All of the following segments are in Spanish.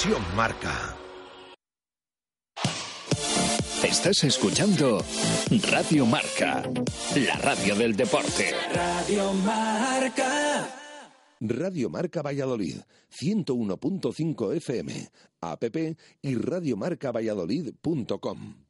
Conexión Marca. Estás escuchando Radio Marca, la radio del deporte. Radio Marca. Radio Marca Valladolid, 101.5 FM, app y radiomarcavalladolid.com.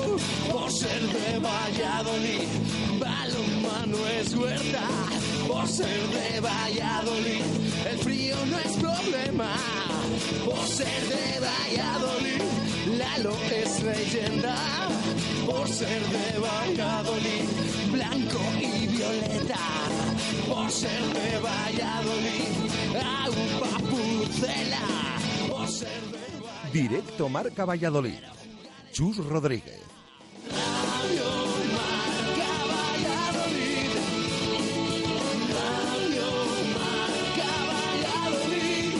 Por ser de Valladolid, balonmano es huerta. Por ser de Valladolid, el frío no es problema. Por ser de Valladolid, Lalo es leyenda. Por ser de Valladolid, blanco y violeta. Por ser de Valladolid, pucela. Por ser de Directo Marca Valladolid. Chus Rodríguez. Radio Marca Valladolid. Radio Marca Valladolid.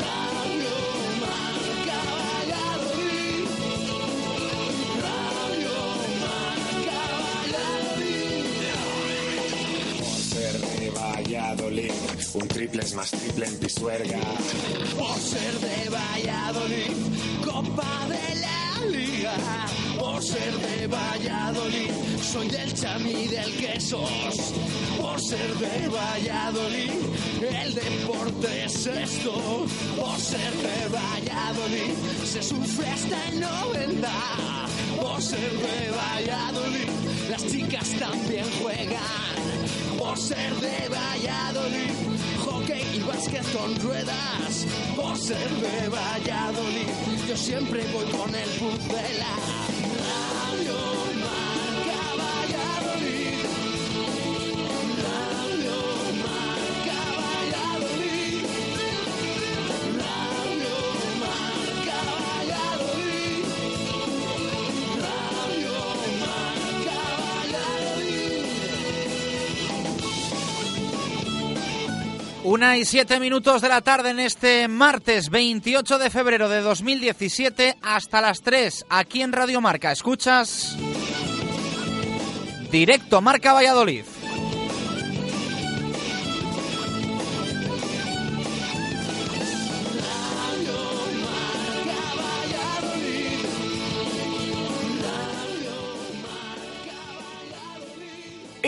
Radio Marca Valladolid. Radio Marca Valladolid. Por ser de Valladolid, un triple es más triple en Pisuerga. Por ser de Valladolid, el deporte es esto. Por ser de Valladolid, se sufre hasta el 90. Por ser de Valladolid, las chicas también juegan. Por ser de Valladolid, hockey y básquet con ruedas. Por ser de Valladolid, yo siempre voy con el puzzela. Una y siete minutos de la tarde en este martes 28 de febrero de 2017 hasta las 3 aquí en Radio Marca. ¿Escuchas? Directo Marca Valladolid.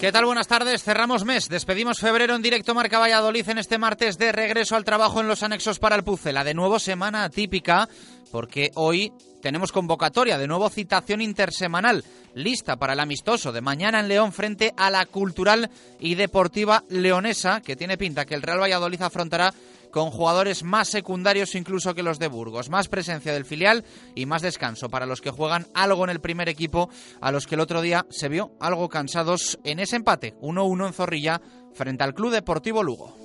¿Qué tal? Buenas tardes. Cerramos mes. Despedimos febrero en directo Marca Valladolid en este martes de regreso al trabajo en los anexos para el Pucela. De nuevo semana atípica porque hoy tenemos convocatoria, de nuevo citación intersemanal, lista para el amistoso de mañana en León frente a la Cultural y Deportiva Leonesa, que tiene pinta que el Real Valladolid afrontará con jugadores más secundarios incluso que los de Burgos, más presencia del filial y más descanso para los que juegan algo en el primer equipo, a los que el otro día se vio algo cansados en ese empate 1-1 en Zorrilla frente al Club Deportivo Lugo.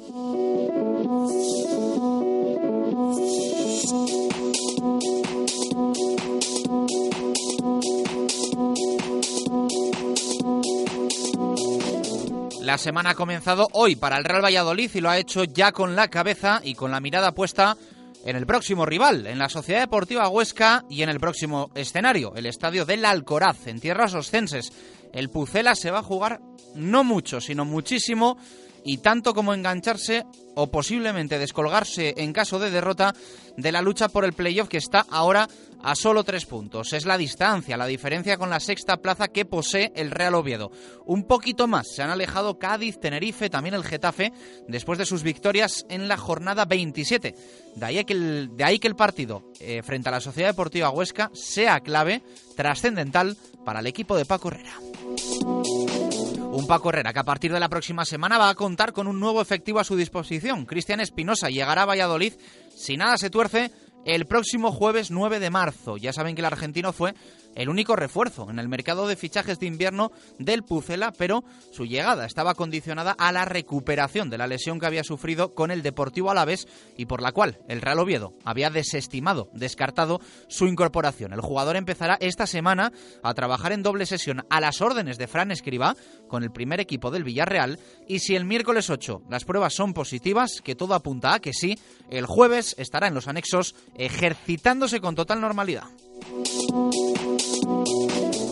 La semana ha comenzado hoy para el Real Valladolid y lo ha hecho ya con la cabeza y con la mirada puesta en el próximo rival, en la Sociedad Deportiva Huesca y en el próximo escenario, el estadio del Alcoraz, en tierras oscenses. El Pucela se va a jugar no mucho, sino muchísimo y tanto como engancharse o posiblemente descolgarse en caso de derrota de la lucha por el playoff que está ahora a solo tres puntos. Es la distancia, la diferencia con la sexta plaza que posee el Real Oviedo. Un poquito más se han alejado Cádiz, Tenerife, también el Getafe, después de sus victorias en la jornada 27. De ahí que el, de ahí que el partido eh, frente a la Sociedad Deportiva Huesca sea clave, trascendental para el equipo de Paco Herrera. Un Paco Herrera que a partir de la próxima semana va a contar con un nuevo efectivo a su disposición. Cristian Espinosa llegará a Valladolid si nada se tuerce el próximo jueves 9 de marzo. Ya saben que el argentino fue el único refuerzo en el mercado de fichajes de invierno del Pucela, pero su llegada estaba condicionada a la recuperación de la lesión que había sufrido con el Deportivo Alavés y por la cual el Real Oviedo había desestimado, descartado su incorporación. El jugador empezará esta semana a trabajar en doble sesión a las órdenes de Fran Escriba con el primer equipo del Villarreal y si el miércoles 8 las pruebas son positivas, que todo apunta a que sí, el jueves estará en los anexos ejercitándose con total normalidad.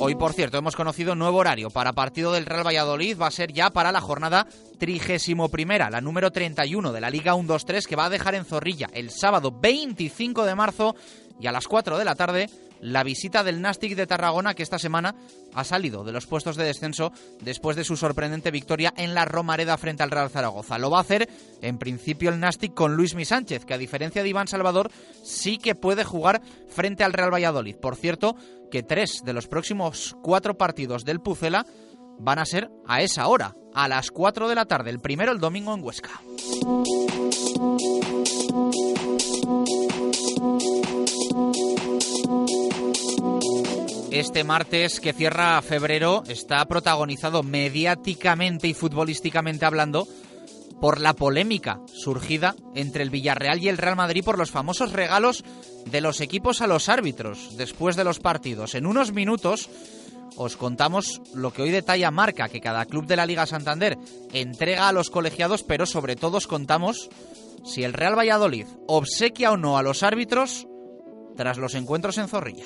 Hoy, por cierto, hemos conocido nuevo horario para partido del Real Valladolid. Va a ser ya para la jornada trigésimo primera, la número 31 de la Liga 1-2-3, que va a dejar en Zorrilla el sábado 25 de marzo y a las 4 de la tarde la visita del Nastic de Tarragona que esta semana ha salido de los puestos de descenso después de su sorprendente victoria en la Romareda frente al Real Zaragoza. Lo va a hacer en principio el Nastic con Luis Mi Sánchez, que a diferencia de Iván Salvador sí que puede jugar frente al Real Valladolid. Por cierto, que tres de los próximos cuatro partidos del Pucela van a ser a esa hora, a las 4 de la tarde, el primero el domingo en Huesca. Este martes que cierra febrero está protagonizado mediáticamente y futbolísticamente hablando por la polémica surgida entre el Villarreal y el Real Madrid por los famosos regalos de los equipos a los árbitros después de los partidos. En unos minutos os contamos lo que hoy detalla Marca, que cada club de la Liga Santander entrega a los colegiados, pero sobre todo os contamos si el Real Valladolid obsequia o no a los árbitros tras los encuentros en Zorrilla.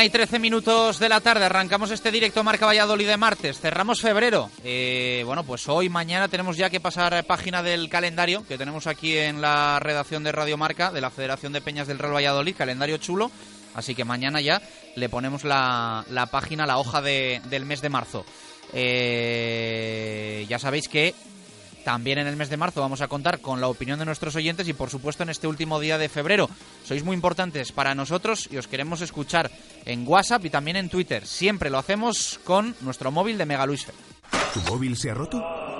Una y trece minutos de la tarde, arrancamos este directo Marca Valladolid de martes, cerramos febrero. Eh, bueno, pues hoy, mañana tenemos ya que pasar página del calendario que tenemos aquí en la redacción de Radio Marca de la Federación de Peñas del Real Valladolid, calendario chulo. Así que mañana ya le ponemos la, la página, la hoja de, del mes de marzo. Eh, ya sabéis que también en el mes de marzo vamos a contar con la opinión de nuestros oyentes y por supuesto en este último día de febrero. Sois muy importantes para nosotros y os queremos escuchar en WhatsApp y también en Twitter. Siempre lo hacemos con nuestro móvil de Mega. ¿Tu móvil se ha roto?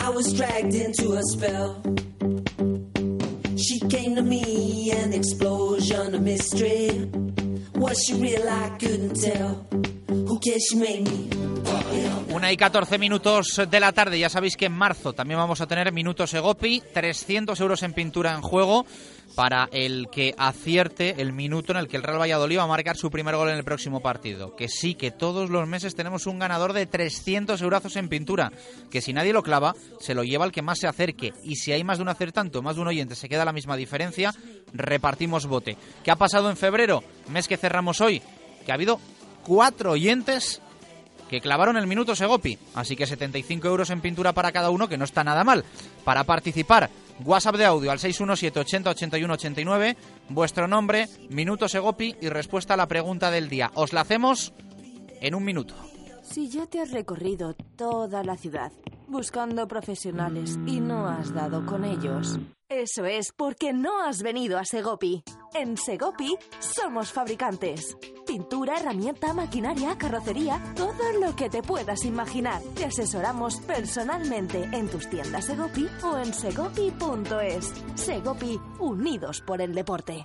I was dragged into a spell. She came to me, an explosion of mystery. Was she real? I couldn't tell. Who cares? She made me. Una y 14 minutos de la tarde. Ya sabéis que en marzo también vamos a tener minutos Egopi, 300 euros en pintura en juego para el que acierte el minuto en el que el Real Valladolid va a marcar su primer gol en el próximo partido. Que sí, que todos los meses tenemos un ganador de 300 euros en pintura. Que si nadie lo clava, se lo lleva el que más se acerque. Y si hay más de un acertante más de un oyente, se queda la misma diferencia, repartimos bote. ¿Qué ha pasado en febrero? Mes que cerramos hoy. Que ha habido cuatro oyentes que clavaron el minuto Segopi. Así que 75 euros en pintura para cada uno, que no está nada mal. Para participar, WhatsApp de audio al 617 80 81 89, vuestro nombre, minuto Segopi y respuesta a la pregunta del día. Os la hacemos en un minuto. Si ya te has recorrido toda la ciudad buscando profesionales y no has dado con ellos. Eso es porque no has venido a Segopi. En Segopi somos fabricantes. Pintura, herramienta, maquinaria, carrocería, todo lo que te puedas imaginar. Te asesoramos personalmente en tus tiendas Segopi o en segopi.es. Segopi, unidos por el deporte.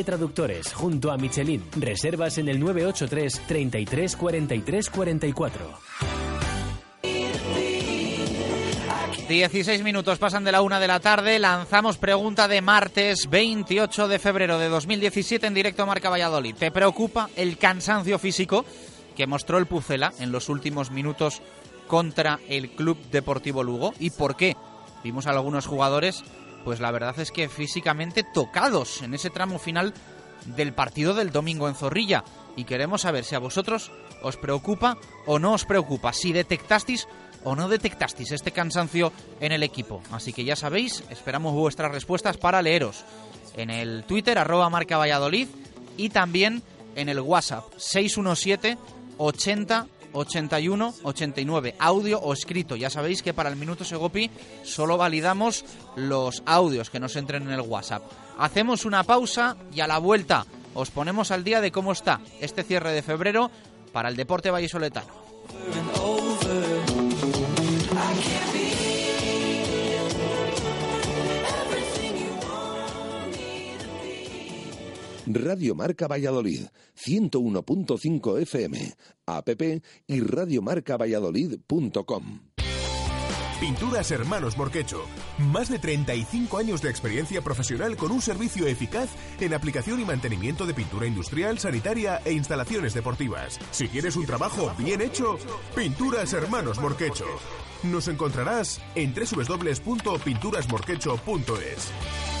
Traductores, junto a Michelin. Reservas en el 983 33 43 44. 16 minutos pasan de la una de la tarde. Lanzamos pregunta de martes 28 de febrero de 2017 en directo a Marca Valladolid. ¿Te preocupa el cansancio físico que mostró el Pucela en los últimos minutos contra el Club Deportivo Lugo? ¿Y por qué? Vimos a algunos jugadores, pues la verdad es que físicamente tocados en ese tramo final del partido del domingo en Zorrilla. Y queremos saber si a vosotros os preocupa o no os preocupa, si detectasteis o no detectasteis este cansancio en el equipo. Así que ya sabéis, esperamos vuestras respuestas para leeros en el Twitter arroba marca Valladolid y también en el WhatsApp 617 80 81 89 audio o escrito. Ya sabéis que para el minuto Segopi solo validamos los audios que nos entren en el WhatsApp. Hacemos una pausa y a la vuelta os ponemos al día de cómo está este cierre de febrero para el deporte vallisoletano. Radio Marca Valladolid, 101.5 FM, app y radiomarcavalladolid.com. Pinturas Hermanos Morquecho. Más de 35 años de experiencia profesional con un servicio eficaz en aplicación y mantenimiento de pintura industrial, sanitaria e instalaciones deportivas. Si quieres un trabajo bien hecho, Pinturas Hermanos Morquecho. Nos encontrarás en www.pinturasmorquecho.es.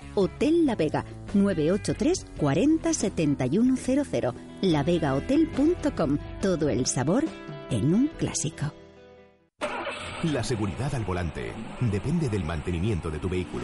Hotel La Vega, 983 40 7100. lavegahotel.com. Todo el sabor en un clásico. La seguridad al volante depende del mantenimiento de tu vehículo.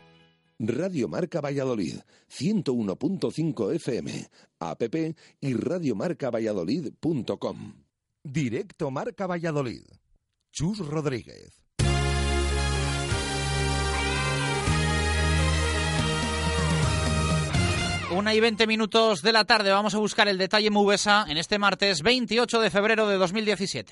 Radio Marca Valladolid, 101.5 FM, app y radiomarcavalladolid.com. Directo Marca Valladolid. Chus Rodríguez. Una y 20 minutos de la tarde vamos a buscar el detalle Mubesa en este martes 28 de febrero de 2017.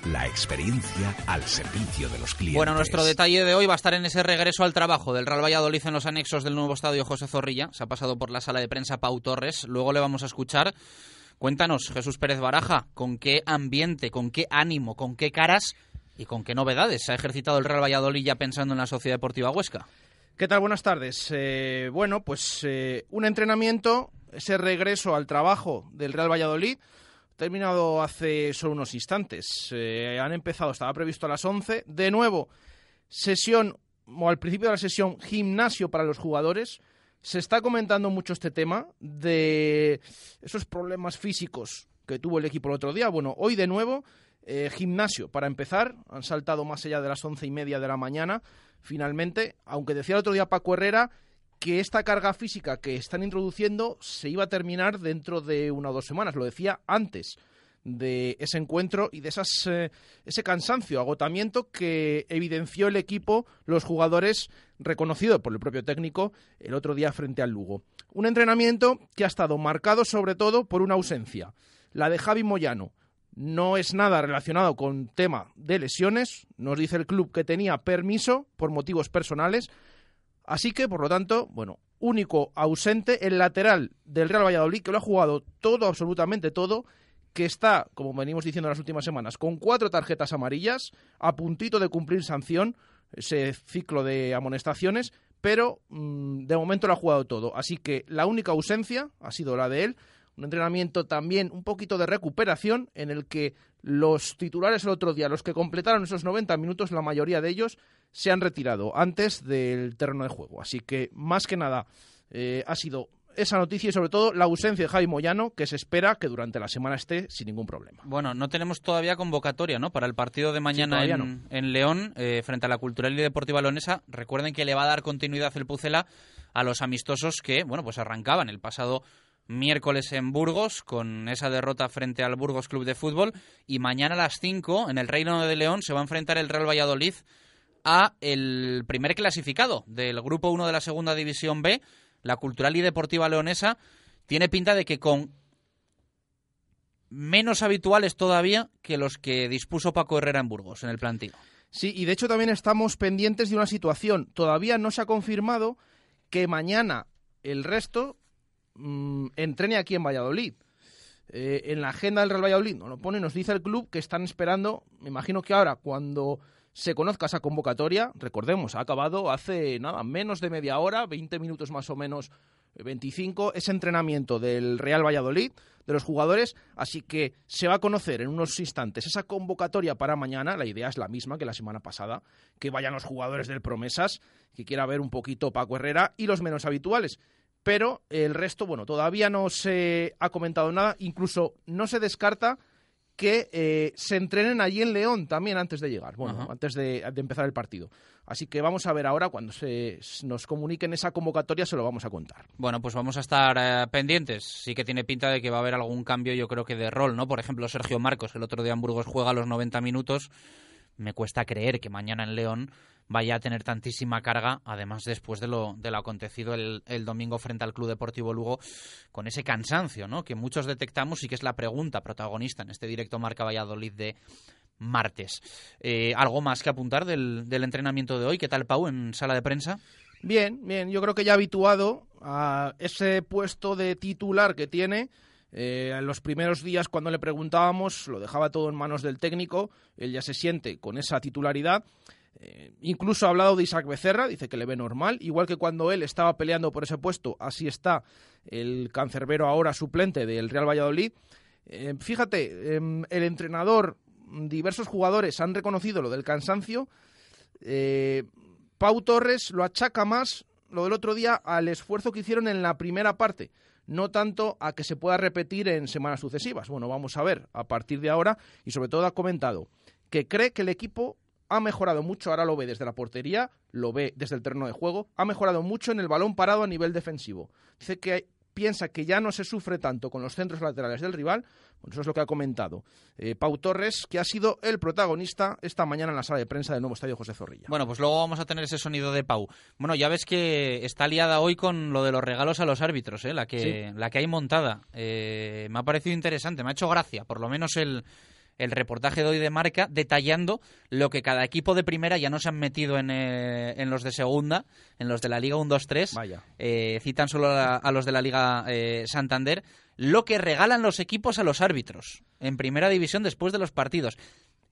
La experiencia al servicio de los clientes. Bueno, nuestro detalle de hoy va a estar en ese regreso al trabajo del Real Valladolid en los anexos del nuevo estadio José Zorrilla. Se ha pasado por la sala de prensa Pau Torres. Luego le vamos a escuchar. Cuéntanos, Jesús Pérez Baraja, con qué ambiente, con qué ánimo, con qué caras y con qué novedades se ha ejercitado el Real Valladolid ya pensando en la Sociedad Deportiva Huesca. ¿Qué tal? Buenas tardes. Eh, bueno, pues eh, un entrenamiento, ese regreso al trabajo del Real Valladolid terminado hace solo unos instantes. Eh, han empezado, estaba previsto a las 11. De nuevo, sesión, o al principio de la sesión, gimnasio para los jugadores. Se está comentando mucho este tema de esos problemas físicos que tuvo el equipo el otro día. Bueno, hoy de nuevo, eh, gimnasio para empezar. Han saltado más allá de las once y media de la mañana, finalmente. Aunque decía el otro día Paco Herrera que esta carga física que están introduciendo se iba a terminar dentro de una o dos semanas. Lo decía antes de ese encuentro y de esas, eh, ese cansancio, agotamiento que evidenció el equipo, los jugadores, reconocido por el propio técnico el otro día frente al Lugo. Un entrenamiento que ha estado marcado sobre todo por una ausencia, la de Javi Moyano. No es nada relacionado con tema de lesiones, nos dice el club que tenía permiso por motivos personales, Así que, por lo tanto, bueno, único ausente el lateral del Real Valladolid, que lo ha jugado todo, absolutamente todo, que está, como venimos diciendo en las últimas semanas, con cuatro tarjetas amarillas, a puntito de cumplir sanción, ese ciclo de amonestaciones, pero mm, de momento lo ha jugado todo. Así que la única ausencia ha sido la de él. Un entrenamiento también un poquito de recuperación en el que los titulares el otro día, los que completaron esos 90 minutos, la mayoría de ellos se han retirado antes del terreno de juego. Así que, más que nada, eh, ha sido esa noticia y sobre todo la ausencia de Javi Moyano, que se espera que durante la semana esté sin ningún problema. Bueno, no tenemos todavía convocatoria ¿no? para el partido de mañana en, León eh, frente a la Cultural y Deportiva Leonesa. Recuerden que le va a dar continuidad el Pucela a los amistosos que bueno pues arrancaban el pasado miércoles en Burgos con esa derrota frente al Burgos Club de Fútbol y mañana a las 5 en el Reino de León se va a enfrentar el Real Valladolid a el primer clasificado del grupo 1 de la segunda división B, la Cultural y Deportiva Leonesa, tiene pinta de que con menos habituales todavía que los que dispuso Paco Herrera en Burgos, en el plantillo. Sí, y de hecho también estamos pendientes de una situación. Todavía no se ha confirmado que mañana el resto mm, entrene aquí en Valladolid. Eh, en la agenda del Real Valladolid nos lo pone, nos dice el club que están esperando, me imagino que ahora cuando se conozca esa convocatoria. Recordemos, ha acabado hace nada, menos de media hora, 20 minutos más o menos, 25, eh, ese entrenamiento del Real Valladolid, de los jugadores, así que se va a conocer en unos instantes esa convocatoria para mañana. La idea es la misma que la semana pasada, que vayan los jugadores del Promesas, que quiera ver un poquito Paco Herrera y los menos habituales. Pero el resto, bueno, todavía no se ha comentado nada, incluso no se descarta que eh, se entrenen allí en León también antes de llegar, bueno, Ajá. antes de, de empezar el partido. Así que vamos a ver ahora, cuando se nos comuniquen esa convocatoria, se lo vamos a contar. Bueno, pues vamos a estar eh, pendientes. Sí que tiene pinta de que va a haber algún cambio, yo creo que de rol, ¿no? Por ejemplo, Sergio Marcos, el otro día en Burgos juega a los 90 minutos. Me cuesta creer que mañana en León vaya a tener tantísima carga, además después de lo, de lo acontecido el, el domingo frente al Club Deportivo Lugo, con ese cansancio, ¿no? Que muchos detectamos y que es la pregunta protagonista en este directo Marca Valladolid de martes. Eh, ¿Algo más que apuntar del, del entrenamiento de hoy? ¿Qué tal, Pau, en sala de prensa? Bien, bien, yo creo que ya habituado a ese puesto de titular que tiene. Eh, en los primeros días cuando le preguntábamos lo dejaba todo en manos del técnico, él ya se siente con esa titularidad. Eh, incluso ha hablado de Isaac Becerra, dice que le ve normal, igual que cuando él estaba peleando por ese puesto, así está el cancerbero ahora suplente del Real Valladolid. Eh, fíjate, em, el entrenador, diversos jugadores han reconocido lo del cansancio. Eh, Pau Torres lo achaca más lo del otro día al esfuerzo que hicieron en la primera parte, no tanto a que se pueda repetir en semanas sucesivas. Bueno, vamos a ver a partir de ahora y sobre todo ha comentado que cree que el equipo ha mejorado mucho, ahora lo ve desde la portería, lo ve desde el terreno de juego, ha mejorado mucho en el balón parado a nivel defensivo. Dice que piensa que ya no se sufre tanto con los centros laterales del rival, bueno, eso es lo que ha comentado eh, Pau Torres, que ha sido el protagonista esta mañana en la sala de prensa del nuevo estadio José Zorrilla. Bueno, pues luego vamos a tener ese sonido de Pau. Bueno, ya ves que está liada hoy con lo de los regalos a los árbitros, ¿eh? la, que, la que hay montada. Eh, me ha parecido interesante, me ha hecho gracia, por lo menos el, el reportaje de hoy de marca, detallando lo que cada equipo de primera ya no se han metido en, eh, en los de segunda, en los de la Liga 1-2-3. Vaya. Eh, citan solo a, a los de la Liga eh, Santander, lo que regalan los equipos a los árbitros en primera división después de los partidos.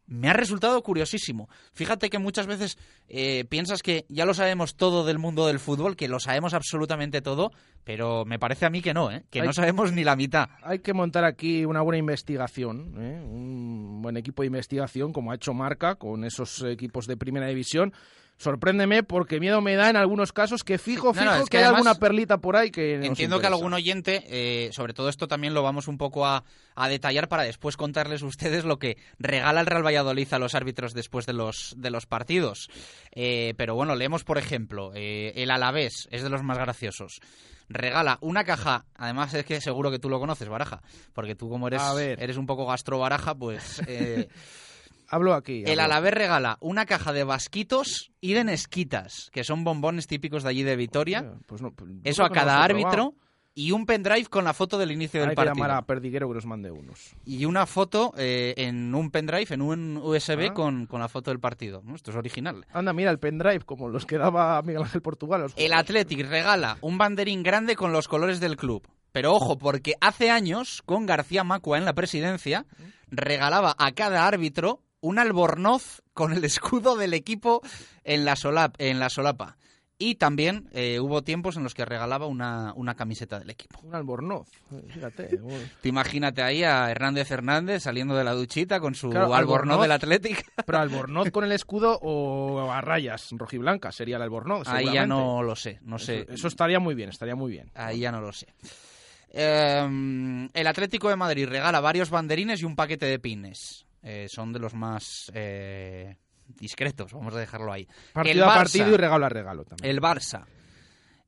Me ha resultado curiosísimo. Fíjate que muchas veces eh, piensas que ya lo sabemos todo del mundo del fútbol, que lo sabemos absolutamente todo, pero me parece a mí que no, ¿eh? que Hay- no sabemos ni la mitad. Hay que montar aquí una buena investigación, ¿eh? un buen equipo de investigación, como ha hecho Marca con esos equipos de primera división. Sorpréndeme porque miedo me da en algunos casos que fijo, fijo no, que, que hay alguna perlita por ahí que Entiendo que algún oyente, eh, sobre todo esto también lo vamos un poco a, a detallar para después contarles ustedes lo que regala el Real Valladolid a los árbitros después de los, de los partidos. Eh, pero bueno, leemos por ejemplo, eh, el Alavés es de los más graciosos. Regala una caja, además es que seguro que tú lo conoces, Baraja, porque tú como eres, eres un poco gastro Baraja, pues... eh, Hablo aquí. el. Alavés regala una caja de basquitos y de nesquitas, que son bombones típicos de allí de Vitoria. Pues no, pues, Eso a cada árbitro probado. y un pendrive con la foto del inicio del Hay que partido. llamar a Perdiguero que nos mande unos. Y una foto eh, en un pendrive, en un USB Ah. con, con la foto del partido. Esto es original. Anda, mira, el pendrive, como los que daba Miguel Ángel Portugal. los El Athletic regala un banderín grande con los colores del club. Pero ojo, porque hace años, con García Macua en la presidencia, regalaba a cada árbitro un albornoz con el escudo del equipo en la, solap- en la solapa. Y también eh, hubo tiempos en los que regalaba una, una camiseta del equipo. Un albornoz, fíjate. Te imagínate ahí a Hernández Hernández saliendo de la duchita con su Claro, albornoz, del Athletic. Pero albornoz con el escudo o a rayas rojiblancas sería el albornoz. Ahí ya no lo sé, no sé. Eso, eso estaría muy bien, estaría muy bien. Ahí ya no lo sé. Eh, el Atlético de Madrid regala varios banderines y un paquete de pines. Eh, son de los más eh, discretos, vamos a dejarlo ahí. Partido el a Barça- partido y regalo a regalo también. El Barça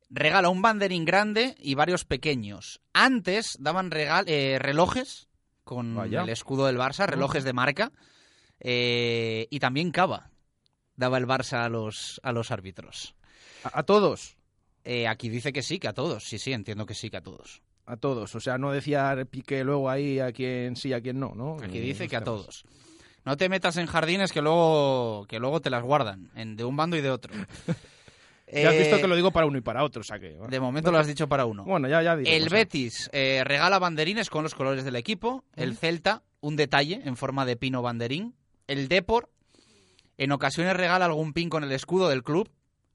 regala un banderín grande y varios pequeños. Antes daban regal- eh, relojes con Vaya. el escudo del Barça, relojes de marca, eh, y también cava. Daba el Barça a los, a los árbitros. A, a todos, aquí dice que sí, que a todos. Sí, sí, entiendo que sí, que a todos. A todos. O sea, no decía Piqué luego ahí a quien sí, a quien no, ¿no? Aquí dice que a todos. No te metas en jardines que luego, que luego te las guardan, en, de un bando y de otro. Ya has visto Eh, que lo digo para uno y para otro, o sea que... De momento lo has dicho para uno. Bueno, ya, ya El ¿eh? Betis eh, regala banderines con los colores del equipo. El Celta, un detalle en forma de pino banderín. El Depor, en ocasiones regala algún pin con el escudo del club.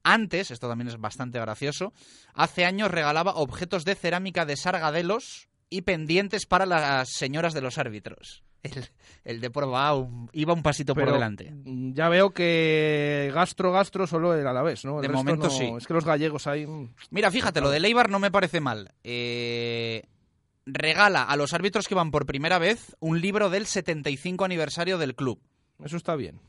Antes, esto también es bastante gracioso, hace años regalaba objetos de cerámica de sargadelos y pendientes para las señoras de los árbitros. El, va un- iba un pasito por delante. mm, Ya veo que gastro, gastro solo el Alavés, ¿no? El De momento no- sí. Es que los gallegos ahí... mm, Mira, fíjate, lo de Leibar no me parece mal. Eh, regala a los árbitros que van por primera vez un libro del 75 aniversario del club. Eso está bien.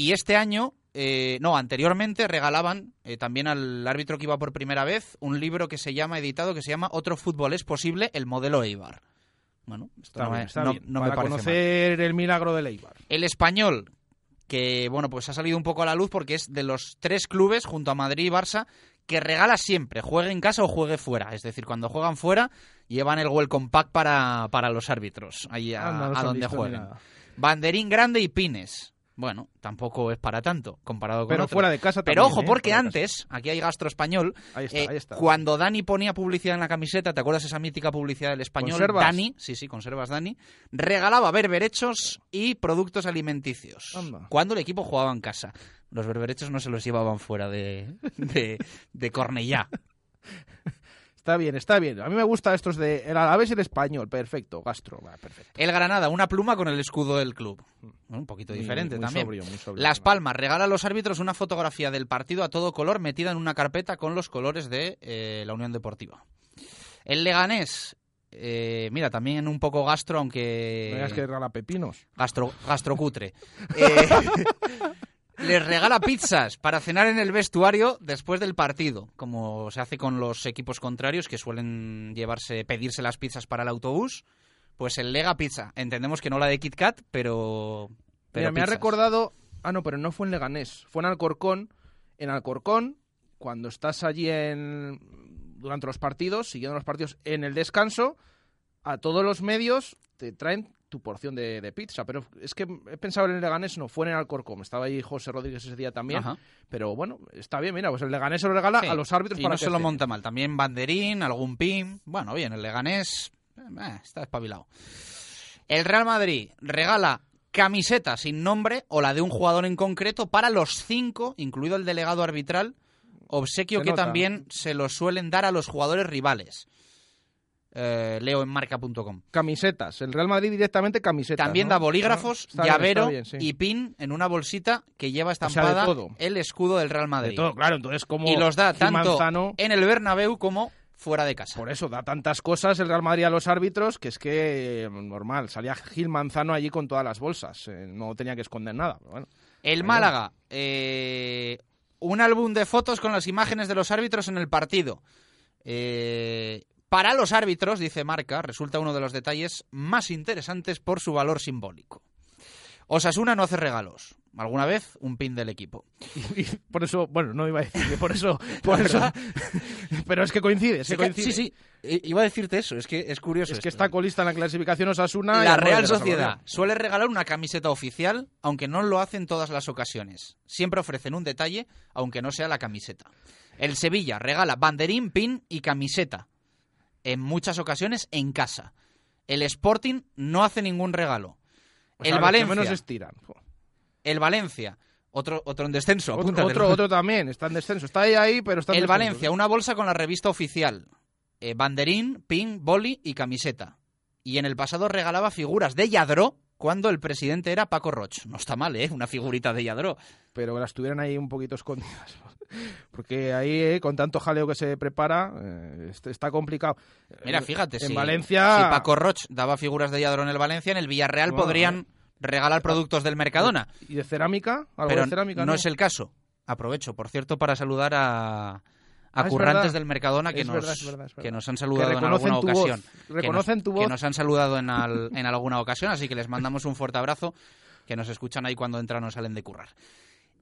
Y este año, eh, no, anteriormente regalaban eh, también al árbitro que iba por primera vez un libro que se llama, editado, que se llama Otro fútbol es posible, el modelo Eibar. Bueno, esto Está no, bien, me- está no- bien. no me Para parece mal. conocer el milagro del Eibar. El español, que bueno, pues ha salido un poco a la luz porque es de los tres clubes, junto a Madrid y Barça, que regala siempre, juegue en casa o juegue fuera. Es decir, cuando juegan fuera, llevan el welcome pack para, para los árbitros, ahí a, Anda, no a se han donde jueguen. nada. Banderín grande y pines. Bueno, tampoco es para tanto comparado con Pero otros. fuera de casa Pero también, ojo, ¿eh? porque antes, aquí hay gastro español, Ahí está, eh, ahí está. cuando Dani ponía publicidad en la camiseta, ¿te acuerdas esa mítica publicidad del español? ¿Conservas? Dani, sí, sí, conservas Dani, regalaba berberechos y productos alimenticios Anda. cuando el equipo jugaba en casa. Los berberechos no se los llevaban fuera de, de, de Cornellá. Está bien, está bien. A mí me gusta estos de el Alavés y el español. Perfecto, gastro. va, perfecto. El Granada, una pluma con el escudo del club. Bueno, un poquito Muy- diferente muy también. sobrio, muy sobrio, Las Palmas regala a los árbitros una fotografía del partido a todo color metida en una carpeta con los colores de eh, la Unión Deportiva. El Leganés, eh, mira, también un poco gastro, aunque... No digas que regala pepinos. Gastro, gastrocutre. Eh, les regala pizzas para cenar en el vestuario después del partido, como se hace con los equipos contrarios que suelen llevarse, pedirse las pizzas para el autobús. Pues el Lega Pizza. Entendemos que no la de Kit Kat, pero. pero Mira, me ha recordado. Ah, no, pero no fue en Leganés. Fue en Alcorcón. En Alcorcón, cuando estás allí en durante los partidos, siguiendo los partidos en el descanso, a todos los medios te traen tu porción de, de pizza. Pero es que he pensado en el Leganés, no, fue en el Alcorcón. Estaba ahí José Rodríguez ese día también. Ajá. Pero bueno, está bien, mira, pues el Leganés se lo regala Sí, a los árbitros y para no que se lo monta mal. También banderín, algún pin. Bueno, bien, el Leganés eh, está espabilado. El Real Madrid regala camiseta sin nombre o la de un jugador en concreto para los cinco, incluido el delegado arbitral, obsequio Se que nota. también se lo suelen dar a los jugadores rivales. Eh, leo en marca.com. Camisetas. El Real Madrid directamente camisetas. También ¿no? da bolígrafos, Ah, bien, llavero está bien, sí. y pin en una bolsita que lleva estampada todo. el escudo del Real Madrid. De todo, claro. Entonces, como y los da Gil tanto Manzano- en el Bernabéu como fuera de casa. Por eso da tantas cosas el Real Madrid a los árbitros que es que normal. Salía Gil Manzano allí con todas las bolsas. eh, no tenía que esconder nada. bueno. El Málaga, eh, un álbum de fotos con las imágenes de los árbitros en el partido. Eh, para los árbitros, dice Marca, resulta uno de los detalles más interesantes por su valor simbólico. Osasuna no hace regalos. Alguna vez un pin del equipo. Y por eso, bueno, no iba a decir que por eso, por eso. pero es que coincide, que- coincide. sí, sí, iba a decirte eso, es que es curioso. Es que esto. está colista en la clasificación Osasuna. y La Real Sociedad suele regalar una camiseta oficial, aunque no lo hace en todas las ocasiones. Siempre ofrecen un detalle, aunque no sea la camiseta. El Sevilla regala banderín, pin y camiseta. En muchas ocasiones en casa. El Sporting no hace ningún regalo. O sea, el Valencia. menos estiran. El Valencia. Otro, otro en descenso. Otro, otro, otro también, está en descenso. Está ahí, ahí pero está en El descenso. Valencia, una bolsa con la revista oficial. Eh, banderín, pin, boli y camiseta. Y en el pasado regalaba figuras de Yadró cuando el presidente era Paco Roch. No está mal, ¿eh? Una figurita de Yadró. Pero que las tuvieran ahí un poquito escondidas. Porque ahí, eh, con tanto jaleo que se prepara, eh, est- está complicado. Mira, Eh, fíjate, en si, Valencia... si Paco Roch daba figuras de Yadró en el Valencia, en el Villarreal Bueno, podrían regalar productos del Mercadona. ¿Y de cerámica? ¿Algo Pero de cerámica? no es el caso. Aprovecho, por cierto, para saludar a, a Ah, es currantes del Mercadona que, Es nos, verdad, es verdad, es que nos han Que saludado en alguna voz, ocasión. Que nos- reconocen tu Que voz. nos han saludado en, al- en alguna ocasión, así que les mandamos un fuerte abrazo, que nos escuchan ahí cuando entran o salen de currar.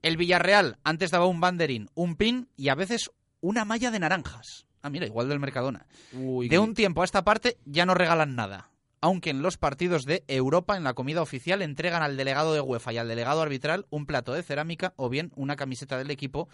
El Villarreal antes daba un banderín, un pin y a veces una malla de naranjas. Ah, mira, igual del Mercadona. Uy, De un tiempo a esta parte ya no regalan nada. Aunque en los partidos de Europa, en la comida oficial, entregan al delegado de UEFA y al delegado arbitral un plato de cerámica o bien una camiseta del equipo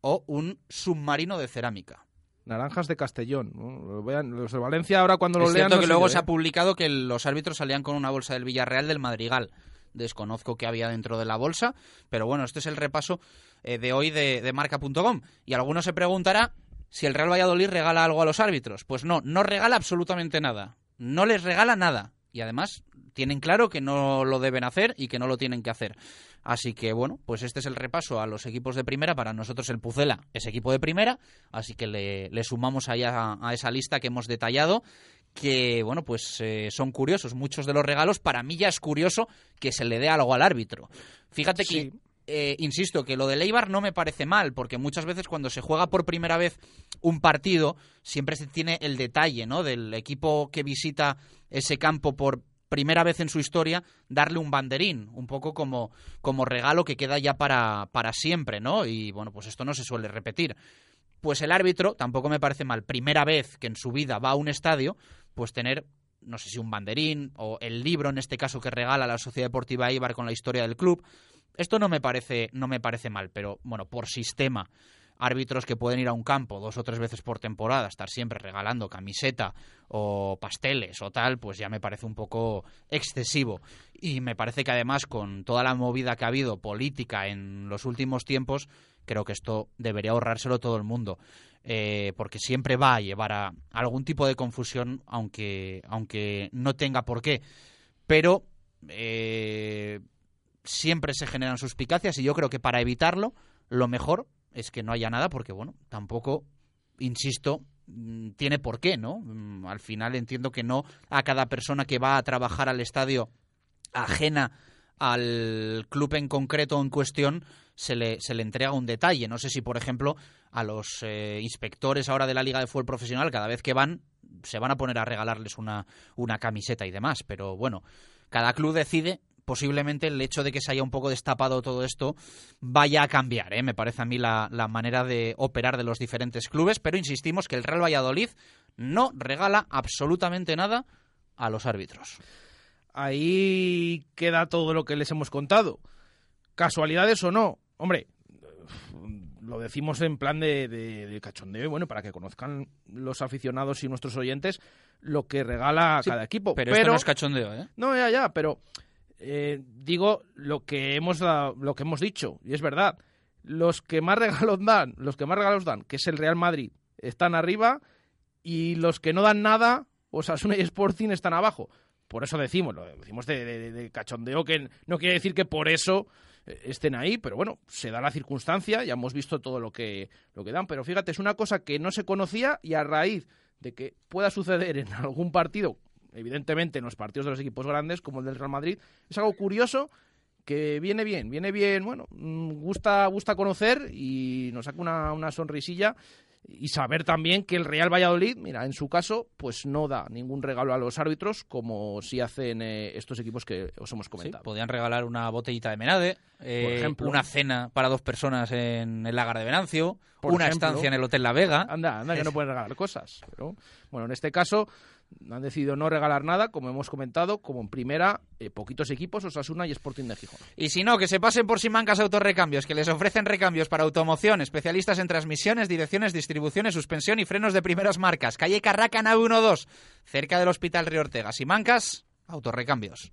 o un submarino de cerámica. Naranjas de Castellón. los de Valencia ahora cuando lo es lean... cierto no que luego yo, se ¿eh? ha publicado que los árbitros salían con una bolsa del Villarreal del Madrigal. Desconozco qué había dentro de la bolsa, pero bueno, este es el repaso eh, de hoy de, marca.com. Y alguno se preguntará si el Real Valladolid regala algo a los árbitros. Pues no, no regala absolutamente nada. No les regala nada. Y además tienen claro que no lo deben hacer y que no lo tienen que hacer. Así que bueno, pues este es el repaso a los equipos de primera. Para nosotros el Pucela es equipo de primera, así que le, le sumamos ahí a, a esa lista que hemos detallado que, bueno, pues eh, son curiosos muchos de los regalos. Para mí ya es curioso que se le dé algo al árbitro. Fíjate que, eh, insisto, que lo de Leibar no me parece mal, porque muchas veces cuando se juega por primera vez un partido, siempre se tiene el detalle, ¿no? Del equipo que visita ese campo por primera vez en su historia, darle un banderín, un poco como, como regalo que queda ya para, para siempre, ¿no? Y bueno, pues esto no se suele repetir. Pues el árbitro, tampoco me parece mal, primera vez que en su vida va a un estadio, pues tener no sé si un banderín o el libro en este caso que regala la Sociedad Deportiva Ibar con la historia del club. Esto no me parece no me parece mal, pero bueno, por sistema árbitros que pueden ir a un campo dos o tres veces por temporada, estar siempre regalando camiseta o pasteles o tal, pues ya me parece un poco excesivo. Y me parece que además con toda la movida que ha habido política en los últimos tiempos, creo que esto debería ahorrárselo todo el mundo. Eh, porque siempre va a llevar a algún tipo de confusión, aunque, aunque no tenga por qué. Pero eh, siempre se generan suspicacias y yo creo que para evitarlo, lo mejor es que no haya nada, porque bueno, tampoco, insisto, mm, tiene por qué, ¿no? Mm, al final entiendo que no a cada persona que va a trabajar al estadio ajena al club en concreto en cuestión se le, se le entrega un detalle. No sé si, por ejemplo, a los eh, inspectores ahora de la Liga de Fútbol Profesional, cada vez que van, se van a poner a regalarles una, una camiseta y demás. Pero bueno, cada club decide posiblemente el hecho de que se haya un poco destapado todo esto vaya a cambiar, ¿eh? me parece a mí la, la, manera de operar de los diferentes clubes, pero insistimos que el Real Valladolid no regala absolutamente nada a los árbitros. Ahí queda todo lo que les hemos contado. Casualidades o no, hombre, lo decimos en plan de, de, de cachondeo, bueno, para que conozcan los aficionados y nuestros oyentes lo que regala sí, cada equipo. Pero, pero esto no es cachondeo, ¿eh? No, ya, ya, pero eh, digo lo que hemos lo que hemos dicho y es verdad los que más regalos dan los que más regalos dan que es el Real Madrid están arriba y los que no dan nada Osasuna y Sporting están abajo por eso decimos lo decimos de, de, de cachondeo que no quiere decir que por eso estén ahí, pero bueno, se da la circunstancia, ya hemos visto todo lo que, lo que dan, pero fíjate, es una cosa que no se conocía y a raíz de que pueda suceder en algún partido evidentemente en los partidos de los equipos grandes, como el del Real Madrid, es algo curioso que viene bien, viene bien, bueno, mm, gusta, gusta conocer y nos saca una, una sonrisilla y saber también que el Real Valladolid, mira, en su caso, pues no da ningún regalo a los árbitros como si hacen eh, estos equipos que os hemos comentado. Sí, podían regalar una botellita de Menade, eh, Por ejemplo. una cena para dos personas en el Lagar de Venancio, una ejemplo. estancia en el Hotel La Vega. Anda, anda, que no pueden regalar cosas. Pero, bueno, en este caso han decidido no regalar nada, como hemos comentado, como en primera, eh, poquitos equipos, Osasuna y Sporting de Gijón. Y si no, que se pasen por Simancas Autorrecambios, que les ofrecen recambios para automoción, especialistas en transmisiones, direcciones, distribuciones, suspensión y frenos de primeras marcas. Calle Carraca, nave 12, cerca del Hospital Río Ortega. Simancas Autorrecambios.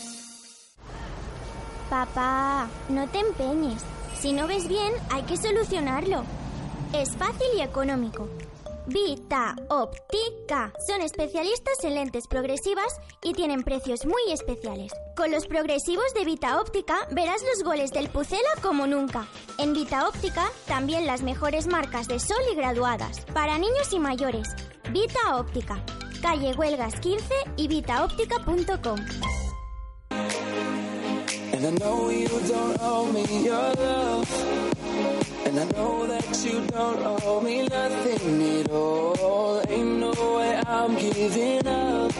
Papá, no te empeñes. Si no ves bien, hay que solucionarlo. Es fácil y económico. Vita Óptica. Son especialistas en lentes progresivas y tienen precios muy especiales. Con los progresivos de Vita Óptica verás los goles del Pucela como nunca. En Vita Óptica también las mejores marcas de sol y graduadas. Para niños y mayores. Vita Óptica. Calle Huelgas 15 y vitaóptica.com. And I know you don't owe me your love. And I know that you don't owe me nothing at all. Ain't no way I'm giving up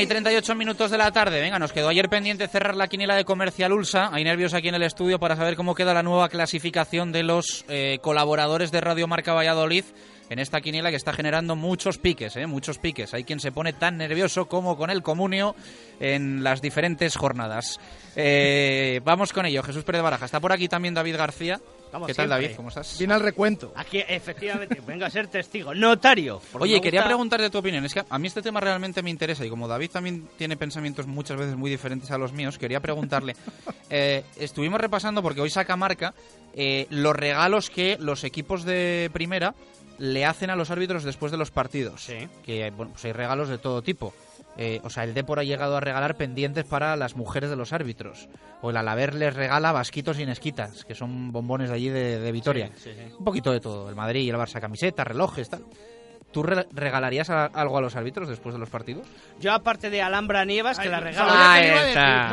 y 38 minutos de la tarde. Venga, nos quedó ayer pendiente cerrar la quiniela de Comercial Ulsa. Hay nervios aquí en el estudio para saber cómo queda la nueva clasificación de los eh, colaboradores de Radio Marca Valladolid en esta quiniela que está generando muchos piques, ¿eh? muchos piques. Hay quien se pone tan nervioso como con el comunio en las diferentes jornadas. Eh, vamos con ello. Jesús Pérez Baraja. Está por aquí también David García. Como ¿Qué tal. David? ¿Cómo estás? Viene al recuento. Aquí, efectivamente, venga a ser testigo. Notario. Oye, quería gusta- preguntarte tu opinión. Es que a mí este tema realmente me interesa y como David también tiene pensamientos muchas veces muy diferentes a los míos, quería preguntarle. eh, estuvimos repasando, porque hoy saca marca, eh, los regalos que los equipos de primera le hacen a los árbitros después de los partidos. Que bueno, pues hay regalos de todo tipo. Eh, o sea, el Depor ha llegado a regalar pendientes para las mujeres de los árbitros. O el Alaber les regala vasquitos y nesquitas, que son bombones de allí de, de Vitoria. Sí, sí, sí. Un poquito de todo. El Madrid y el Barça camisetas, relojes, tal. ¿Tú re- regalarías a- algo a los árbitros después de los partidos? Yo, aparte de Alhambra Nievas, que la regalo. que le iba a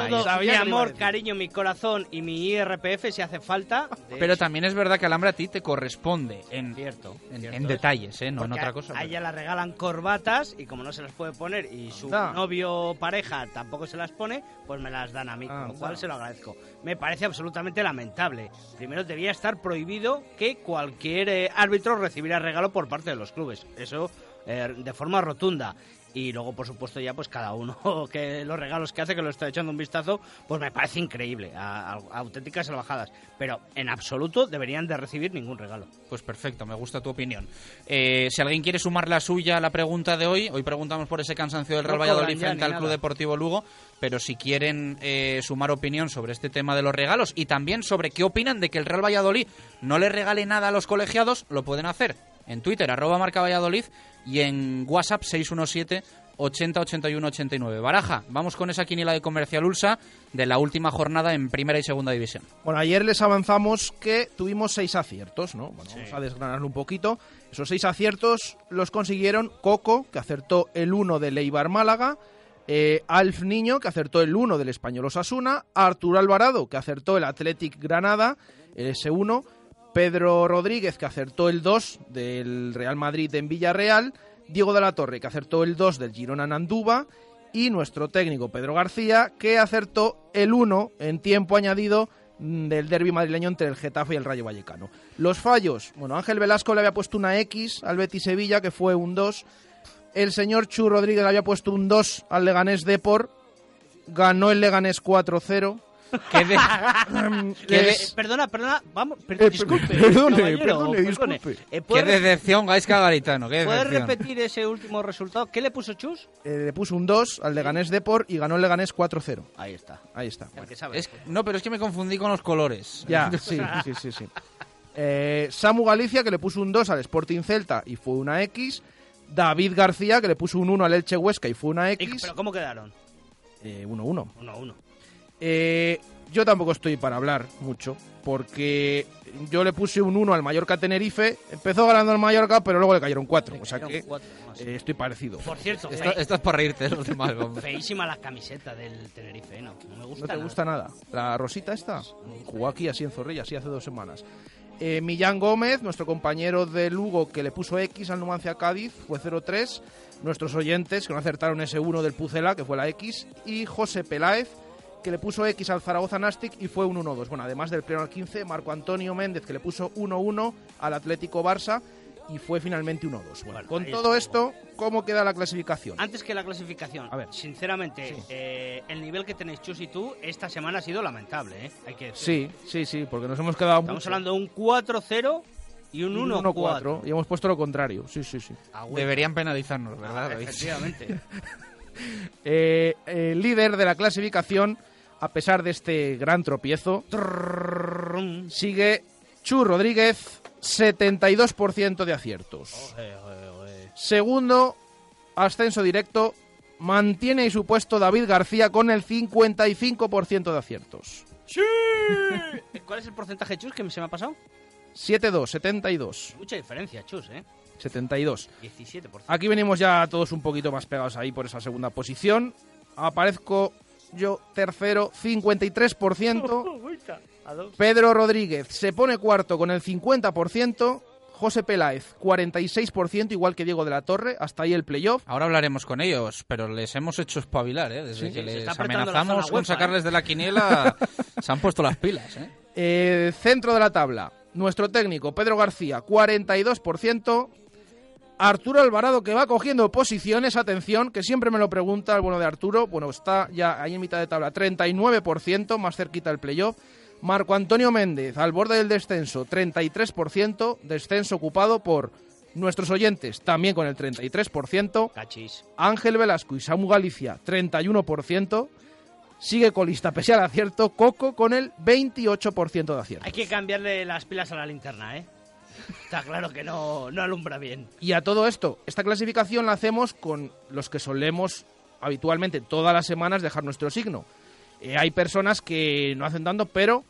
decir, Todo mi amor, cariño, mi corazón y mi IRPF si hace falta. Pero hecho, también es verdad que Alhambra a ti te corresponde en, Cierto, en, cierto en es. detalles, ¿eh? no en otra cosa. A pero- ella la regalan corbatas y como no se las puede poner y su novio o pareja tampoco se las pone, pues me las dan a mí, con lo cual se lo agradezco. Me parece absolutamente lamentable. Primero debía estar prohibido que cualquier eh, árbitro recibiera regalo por parte de los clubes. Eso eh, de forma rotunda. Y luego, por supuesto, ya pues cada uno que los regalos que hace, que lo está echando un vistazo, pues me parece increíble, a, a- a auténticas salvajadas. Pero en absoluto deberían de recibir ningún regalo. Pues perfecto, me gusta tu opinión. Eh, si alguien quiere sumar la suya a la pregunta de hoy, hoy preguntamos por ese cansancio del Real Valladolid frente al nada. Club Deportivo Lugo, pero si quieren eh, sumar opinión sobre este tema de los regalos y también sobre qué opinan de que el Real Valladolid no le regale nada a los colegiados, lo pueden hacer en Twitter, arroba marca Valladolid y en WhatsApp 617 80 81 89. Baraja, vamos con esa quiniela de Comercial Ulsa de la última jornada en Primera y Segunda División. Bueno, ayer les avanzamos que tuvimos seis aciertos, ¿no? Bueno, vamos a desgranarlo un poquito. Esos seis aciertos los consiguieron Coco, que acertó el 1 del Eibar Málaga, eh, Alf Niño, que acertó el 1 del Español Osasuna, Arturo Alvarado, que acertó el Athletic Granada, el S1, Pedro Rodríguez, que acertó el 2 del Real Madrid en Villarreal, Diego de la Torre, que acertó el 2 del Girona en y nuestro técnico Pedro García, que acertó el 1 en tiempo añadido del derby madrileño entre el Getafe y el Rayo Vallecano. Los fallos, bueno, Ángel Velasco le había puesto una X al Betis Sevilla, que fue un 2. El señor Chu Rodríguez le había puesto un 2 al Leganés Depor. Ganó el Leganés 4-0. ¿Qué de- Que de- perdona, perdona, vamos, per- Eh, disculpe. perdone, perdone, disculpe. Eh, Qué ¿puede, decepción, Gaisca Garitano, qué puede decepción. repetir ese último resultado? ¿Qué le puso Chus? eh, le puso un 2 al Leganés Depor y ganó el Leganés 4-0. Ahí está. Ahí está. Que sabe. Es- no, pero es que me confundí con los colores. Ya, sí, sí, sí, sí. Eh, Samu Galicia, que le puso un 2 al Sporting Celta y fue una X. David García, que le puso un 1 al Elche Huesca y fue una ¿Y- X. ¿Pero cómo quedaron? Eh, 1-1. Eh, yo tampoco estoy para hablar mucho, porque yo le puse un 1 al Mallorca Tenerife. Empezó ganando el Mallorca, pero luego le cayeron 4. O sea que eh, estoy parecido. Por cierto, fe- Estás para reírte de los demás, feísima la camiseta del Tenerife, ¿no? No me gusta ¿No te nada. gusta nada? ¿La rosita esta? Jugó aquí así en Zorrilla, así hace dos semanas. Eh, Millán Gómez, nuestro compañero de Lugo, que le puso X al Numancia Cádiz, fue 0-3. Nuestros oyentes, que no acertaron ese 1 del Pucela, que fue la X. Y José Peláez, que le puso X al Zaragoza Nastic y fue un 1-2. Bueno, además del pleno al 15, Marco Antonio Méndez, que le puso 1-1 al Atlético Barça y fue finalmente 1-2. Bueno, con ahí todo esto, ¿cómo queda la clasificación? Antes que la clasificación, A ver. sinceramente, Sí. eh, el nivel que tenéis Chus y tú esta semana ha sido lamentable, ¿eh? Hay que decir. Sí, sí, sí, porque nos hemos quedado Estamos mucho. hablando de un 4-0 y un 1-4. 1-4 y hemos puesto lo contrario. Sí, sí, sí. Ah, bueno. Deberían penalizarnos, ¿verdad? David? Efectivamente. Eh, el líder de la clasificación, a pesar de este gran tropiezo, sigue Chu Rodríguez, 72% de aciertos. Segundo, ascenso directo, mantiene su puesto David García con el 55% de aciertos. ¿Cuál es el porcentaje, Chus, que se me ha pasado? 7-2, 72, Mucha diferencia, Chus, ¿eh? 72. 17%. Aquí venimos ya todos un poquito más pegados ahí por esa segunda posición. Aparezco yo tercero, 53%. A dos. Pedro Rodríguez se pone cuarto con el 50%. José Peláez, 46%, igual que Diego de la Torre. Hasta ahí el playoff. Ahora hablaremos con ellos, pero les hemos hecho espabilar, ¿eh? Desde Sí, que les amenazamos con UEFA, sacarles de la quiniela, se han puesto las pilas, ¿eh? Eh, centro de la tabla. Nuestro técnico, Pedro García, 42%. Arturo Alvarado, que va cogiendo posiciones, atención, que siempre me lo pregunta el bueno de Arturo. Bueno, está ya ahí en mitad de tabla, 39%, más cerquita del playoff. Marco Antonio Méndez, al borde del descenso, 33%, descenso ocupado por nuestros oyentes, también con el 33%. Cachis. Ángel Velasco y Samu Galicia, 31%. Sigue colista pese al acierto Coco con el 28% de acierto. Hay que cambiarle las pilas a la linterna, ¿eh? Está claro que no, no alumbra bien. Y a todo esto, esta clasificación la hacemos con los que solemos habitualmente todas las semanas dejar nuestro signo. Eh, hay personas que no hacen tanto, pero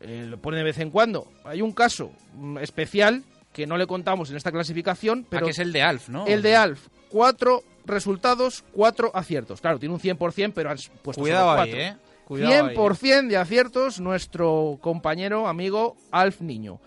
eh, lo ponen de vez en cuando. Hay un caso mm, especial que no le contamos en esta clasificación, pero Ah, que es el de Alf, ¿no? el de Alf, cuatro resultados, cuatro aciertos. Claro, tiene un 100%, pero has puesto Cuidado solo ahí, cuatro. ¿eh? Cuidado ahí, 100% de aciertos nuestro compañero, amigo Alf Niño.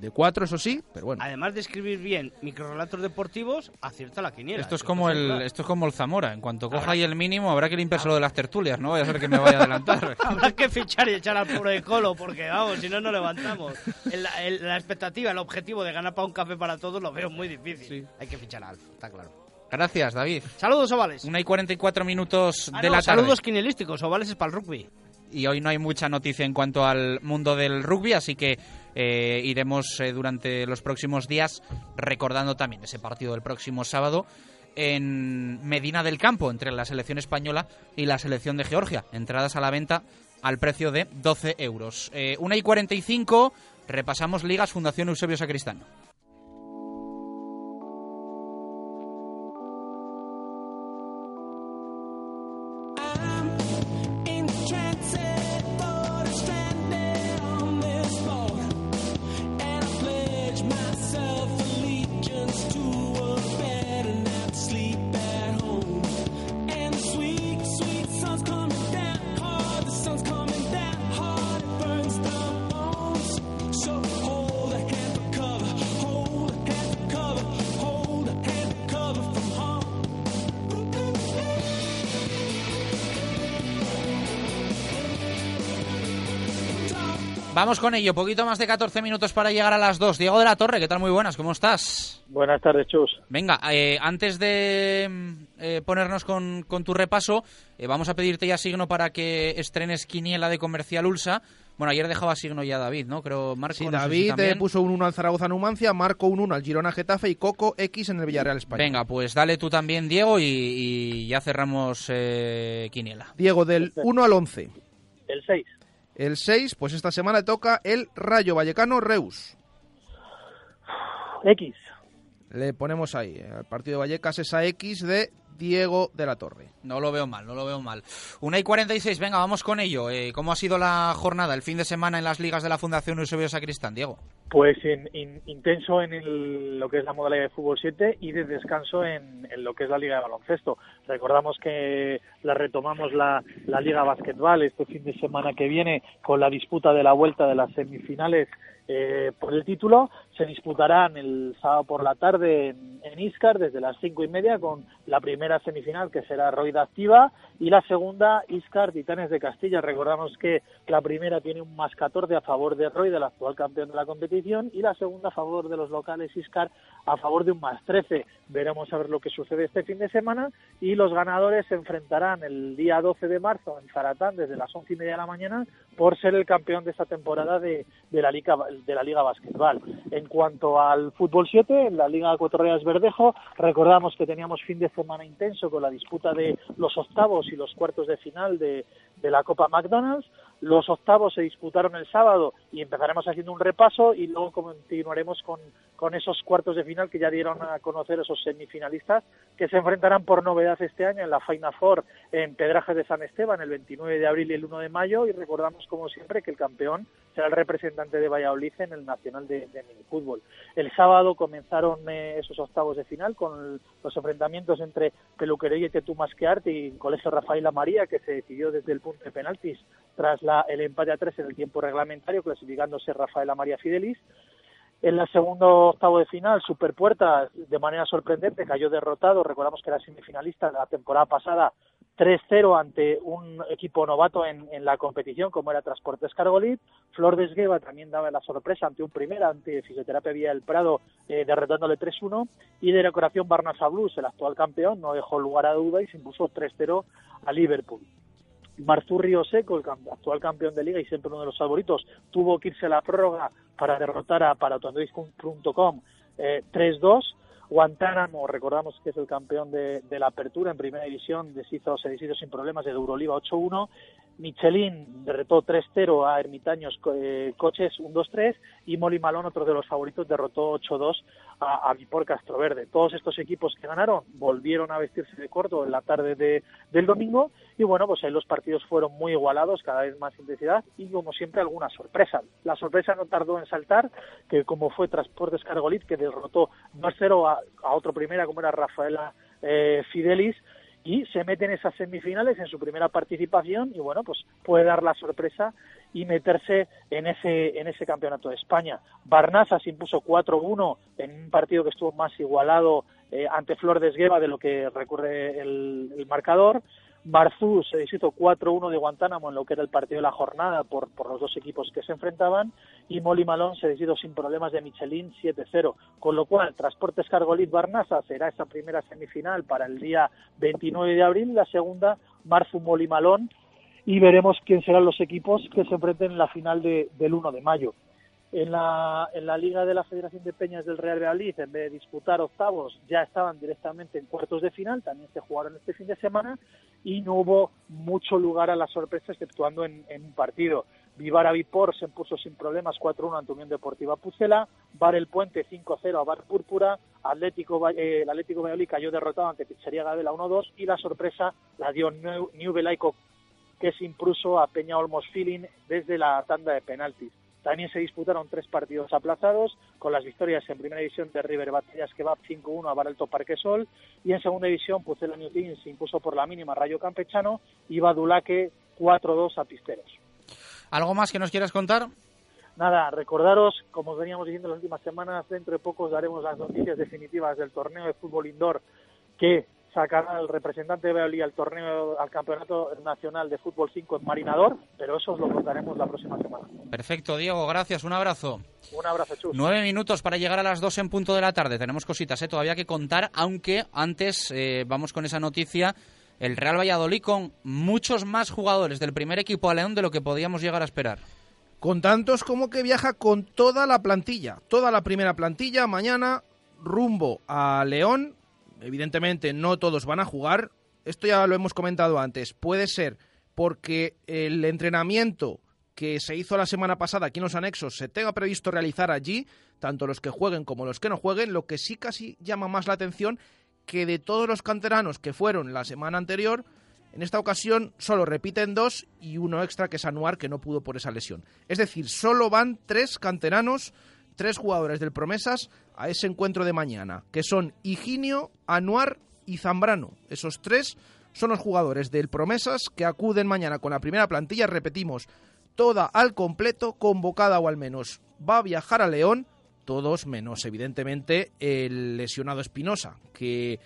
De cuatro, eso sí, pero bueno. Además de escribir bien microrelatos deportivos, acierta la quiniela. Esto es como el claro. esto es como el Zamora. En cuanto coja ahí el mínimo, habrá que limpiarse lo de las tertulias, ¿no? Vaya a ser que me vaya a adelantar. Habrá que fichar y echar al pobre de Colo, porque vamos, si no, no levantamos. El- el- la expectativa, el objetivo de ganar para un café para todos lo veo muy difícil. Hay que fichar a Alf, está claro. Gracias, David. Saludos, ovales. Una y 44 minutos Ah, de no, la tarde. saludos quinielísticos, ovales es para el rugby. y hoy no hay mucha noticia en cuanto al mundo del rugby, así que eh, iremos eh, durante los próximos días recordando también ese partido del próximo sábado en Medina del Campo entre la selección española y la selección de Georgia. Entradas a la venta al precio de 12 euros. Eh, una y 45, repasamos ligas Fundación Eusebio Sacristán. Vamos con ello, poquito más de 14 minutos para llegar a las 2. Diego de la Torre, ¿qué tal? Muy buenas, ¿cómo estás? Buenas tardes, Chus. Venga, eh, antes de mm, eh, ponernos con, con tu repaso, eh, vamos a pedirte ya signo para que estrenes Quiniela de Comercial Ulsa. Bueno, ayer dejaba signo ya David, ¿no? Creo Marco. Sí, no sé si David eh, también. puso un 1 al Zaragoza Numancia, Marco un 1 al Girona Getafe y Coco X en el Villarreal España. Venga, pues dale tú también, Diego, y, y ya cerramos eh, Quiniela. Diego, del 1 al 11. El 6. El 6, pues esta semana toca el Rayo Vallecano Reus. X. Le ponemos ahí, eh, al partido de Vallecas, esa X de Diego de la Torre. No lo veo mal, no lo veo mal. Una y 46, venga, vamos con ello. Eh, ¿Cómo ha sido la jornada, el fin de semana en las ligas de la Fundación Eusebio Sacristán, Diego? Pues in- in- intenso en el- lo que es la modalidad de fútbol 7 y de descanso en, en lo que es la liga de baloncesto. Recordamos que la retomamos la, liga básquetbol este fin de semana que viene con la disputa de la vuelta de las semifinales eh, por el título. Se disputarán el sábado por la tarde en, en Iscar desde las cinco y media con la primera semifinal que será Roida Activa y la segunda Iscar Titanes de Castilla. Recordamos que la primera tiene un más 14 a favor de Roy, del actual campeón de la competición, y la segunda a favor de los locales Iscar a favor de un más 13. Veremos a ver lo que sucede este fin de semana y los ganadores se enfrentarán el día 12 de marzo en Zaratán desde las once y media de la mañana por ser el campeón de esta temporada de, la Liga de la Liga Basquetbal. En cuanto al fútbol 7, en la Liga Reyes Verdejo, recordamos que teníamos fin de semana intenso con la disputa de los octavos y los cuartos de final de, de la Copa McDonald's. Los octavos se disputaron el sábado y empezaremos haciendo un repaso y luego continuaremos con, con esos cuartos de final que ya dieron a conocer esos semifinalistas que se enfrentarán por novedad este año en la Final Four en Pedrajes de San Esteban el 29 de abril y el 1 de mayo y recordamos como siempre que el campeón será el representante de Valladolid en el Nacional de, de Minifútbol. El sábado comenzaron eh, esos octavos de final con los enfrentamientos entre Peluquería y Tetú Masquearte y Colegio Rafaela María que se decidió desde el punto de penaltis tras la, el empate a tres en el tiempo reglamentario clasificándose Rafaela María Fidelis. En el segundo octavo de final, Superpuerta, de manera sorprendente, cayó derrotado. Recordamos que era semifinalista la temporada pasada 3-0 ante un equipo novato en, la competición, como era Transportes Cargolit. Flor de Esgueva también daba la sorpresa ante un primer, ante Fisioterapia Vía del Prado, eh, derrotándole 3-1. Y de decoración Barnasa Blues, el actual campeón, no dejó lugar a duda y se impuso 3-0 a Liverpool. Marzurrio Seco, el actual campeón de liga y siempre uno de los favoritos, tuvo que irse a la prórroga para derrotar a paratoandois.com eh, 3-2. Guantánamo, recordamos que es el campeón de, la apertura en primera división, deshizo, se deshizo sin problemas de Euroliga 8-1 Michelin derrotó 3-0 a Ermitaños eh, Coches 1-2-3 y Molly Malón, otro de los favoritos, derrotó 8-2 a, a Vipor Castroverde. Todos estos equipos que ganaron volvieron a vestirse de corto en la tarde de, del domingo y bueno, pues ahí los partidos fueron muy igualados, cada vez más intensidad y como siempre alguna sorpresa. La sorpresa no tardó en saltar, que como fue Transportes Cargolit, que derrotó 2-0 a, a, otro primera como era Rafaela eh, Fidelis y se mete en esas semifinales en su primera participación y bueno pues puede dar la sorpresa y meterse en ese en ese campeonato de España. Barnasa se impuso 4-1 en un partido que estuvo más igualado eh, ante Flor de Esgueva de lo que recurre el marcador. Barzú se deshizo 4-1 de Guantánamo en lo que era el partido de la jornada por, por los dos equipos que se enfrentaban y Molly Malón se deshizo sin problemas de Michelin 7-0. Con lo cual, Transportes Cargolit Barnasa será esa primera semifinal para el día 29 de abril, la segunda Marzu Molly Malón y veremos quién serán los equipos que se enfrenten en la final de, del 1 de mayo. En la, en la Liga de la Federación de Peñas del Real Valladolid, en vez de disputar octavos, ya estaban directamente en cuartos de final, también se jugaron este fin de semana y no hubo mucho lugar a la sorpresa, exceptuando en, un partido. Vivara Vipor se impuso sin problemas 4-1 ante Unión Deportiva Pucela, Bar El Puente 5-0 a Bar Púrpura, Atlético, eh, el Atlético Valladolid cayó derrotado ante Pizzería Gabela 1-2 y la sorpresa la dio New, New Belaico que se impuso a Peña Olmos Feeling desde la tanda de penaltis. También se disputaron tres partidos aplazados, con las victorias en primera división de River Batallas Kebab 5-1 a Baralto Parquesol y en segunda división Pucela New se impuso por la mínima Rayo Campechano y Badulaque 4-2 a Pisteros. ¿Algo más que nos quieras contar? Nada, recordaros, como os veníamos diciendo las últimas semanas, dentro de poco daremos las noticias definitivas del torneo de fútbol indoor que sacará al representante de Valladolid al torneo, al campeonato nacional de fútbol 5 en Marinador, pero eso os lo contaremos la próxima semana. Perfecto, Diego, gracias, un abrazo. Un abrazo, Chus. Nueve minutos para llegar a las dos en punto de la tarde. Tenemos cositas ¿eh? todavía que contar, aunque antes eh, vamos con esa noticia. El Real Valladolid con muchos más jugadores del primer equipo a León de lo que podíamos llegar a esperar. Con tantos como que viaja con toda la plantilla, toda la primera plantilla, mañana rumbo a León evidentemente no todos van a jugar. Esto ya lo hemos comentado antes. Puede ser porque el entrenamiento que se hizo la semana pasada aquí en los anexos se tenga previsto realizar allí, tanto los que jueguen como los que no jueguen, lo que sí casi llama más la atención que de todos los canteranos que fueron la semana anterior, en esta ocasión solo repiten dos y uno extra que es Anuar que no pudo por esa lesión. Es decir, solo van tres canteranos tres jugadores del Promesas a ese encuentro de mañana, que son Higinio, Anuar y Zambrano. Esos tres son los jugadores del Promesas que acuden mañana con la primera plantilla, repetimos, toda al completo, convocada o al menos va a viajar a León, todos menos evidentemente el lesionado Espinosa, que eh,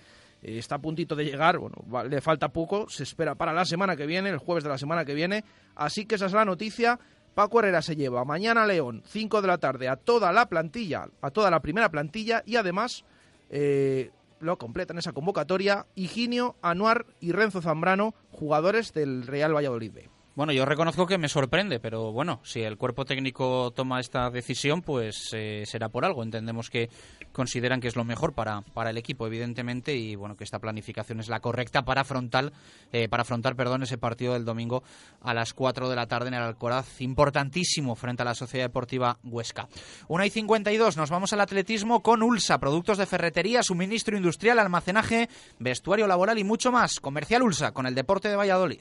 está a puntito de llegar, bueno, le falta poco, se espera para la semana que viene, el jueves de la semana que viene, así que esa es la noticia Paco Herrera se lleva mañana a León, 5 de la tarde, a toda la plantilla, a toda la primera plantilla y además eh, lo completan esa convocatoria Higinio, Anuar y Renzo Zambrano, jugadores del Real Valladolid B. Bueno, yo reconozco que me sorprende, pero bueno, si el cuerpo técnico toma esta decisión, pues eh, será por algo. Entendemos que consideran que es lo mejor para, para el equipo, evidentemente, y bueno, que esta planificación es la correcta para afrontar, eh, para afrontar perdón, ese partido del domingo a las 4 de la tarde en el Alcoraz, importantísimo frente a la Sociedad Deportiva Huesca. 1 y 52, nos vamos al atletismo con ULSA, productos de ferretería, suministro industrial, almacenaje, vestuario laboral y mucho más. Comercial ULSA con el deporte de Valladolid.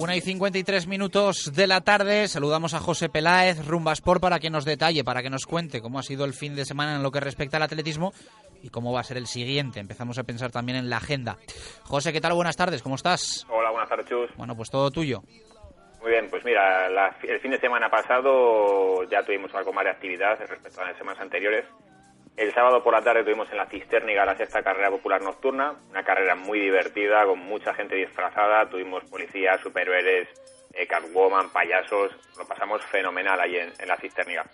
Una y 53 minutos de la tarde. Saludamos a José Peláez, Rumbasport, para que nos detalle, para que nos cuente cómo ha sido el fin de semana en lo que respecta al atletismo y cómo va a ser el siguiente. Empezamos a pensar también en la agenda. José, ¿qué tal? Buenas tardes, ¿cómo estás? Hola, buenas tardes, Chus. Bueno, pues todo tuyo. Muy bien, pues mira, la- el fin de semana pasado ya tuvimos algo más de actividad respecto a las semanas anteriores. El sábado por la tarde tuvimos en la Cisterniga la sexta carrera popular nocturna, una carrera muy divertida, con mucha gente disfrazada, tuvimos policías, superhéroes, eh, Catwoman, payasos, lo pasamos fenomenal ahí en, la Cisterniga.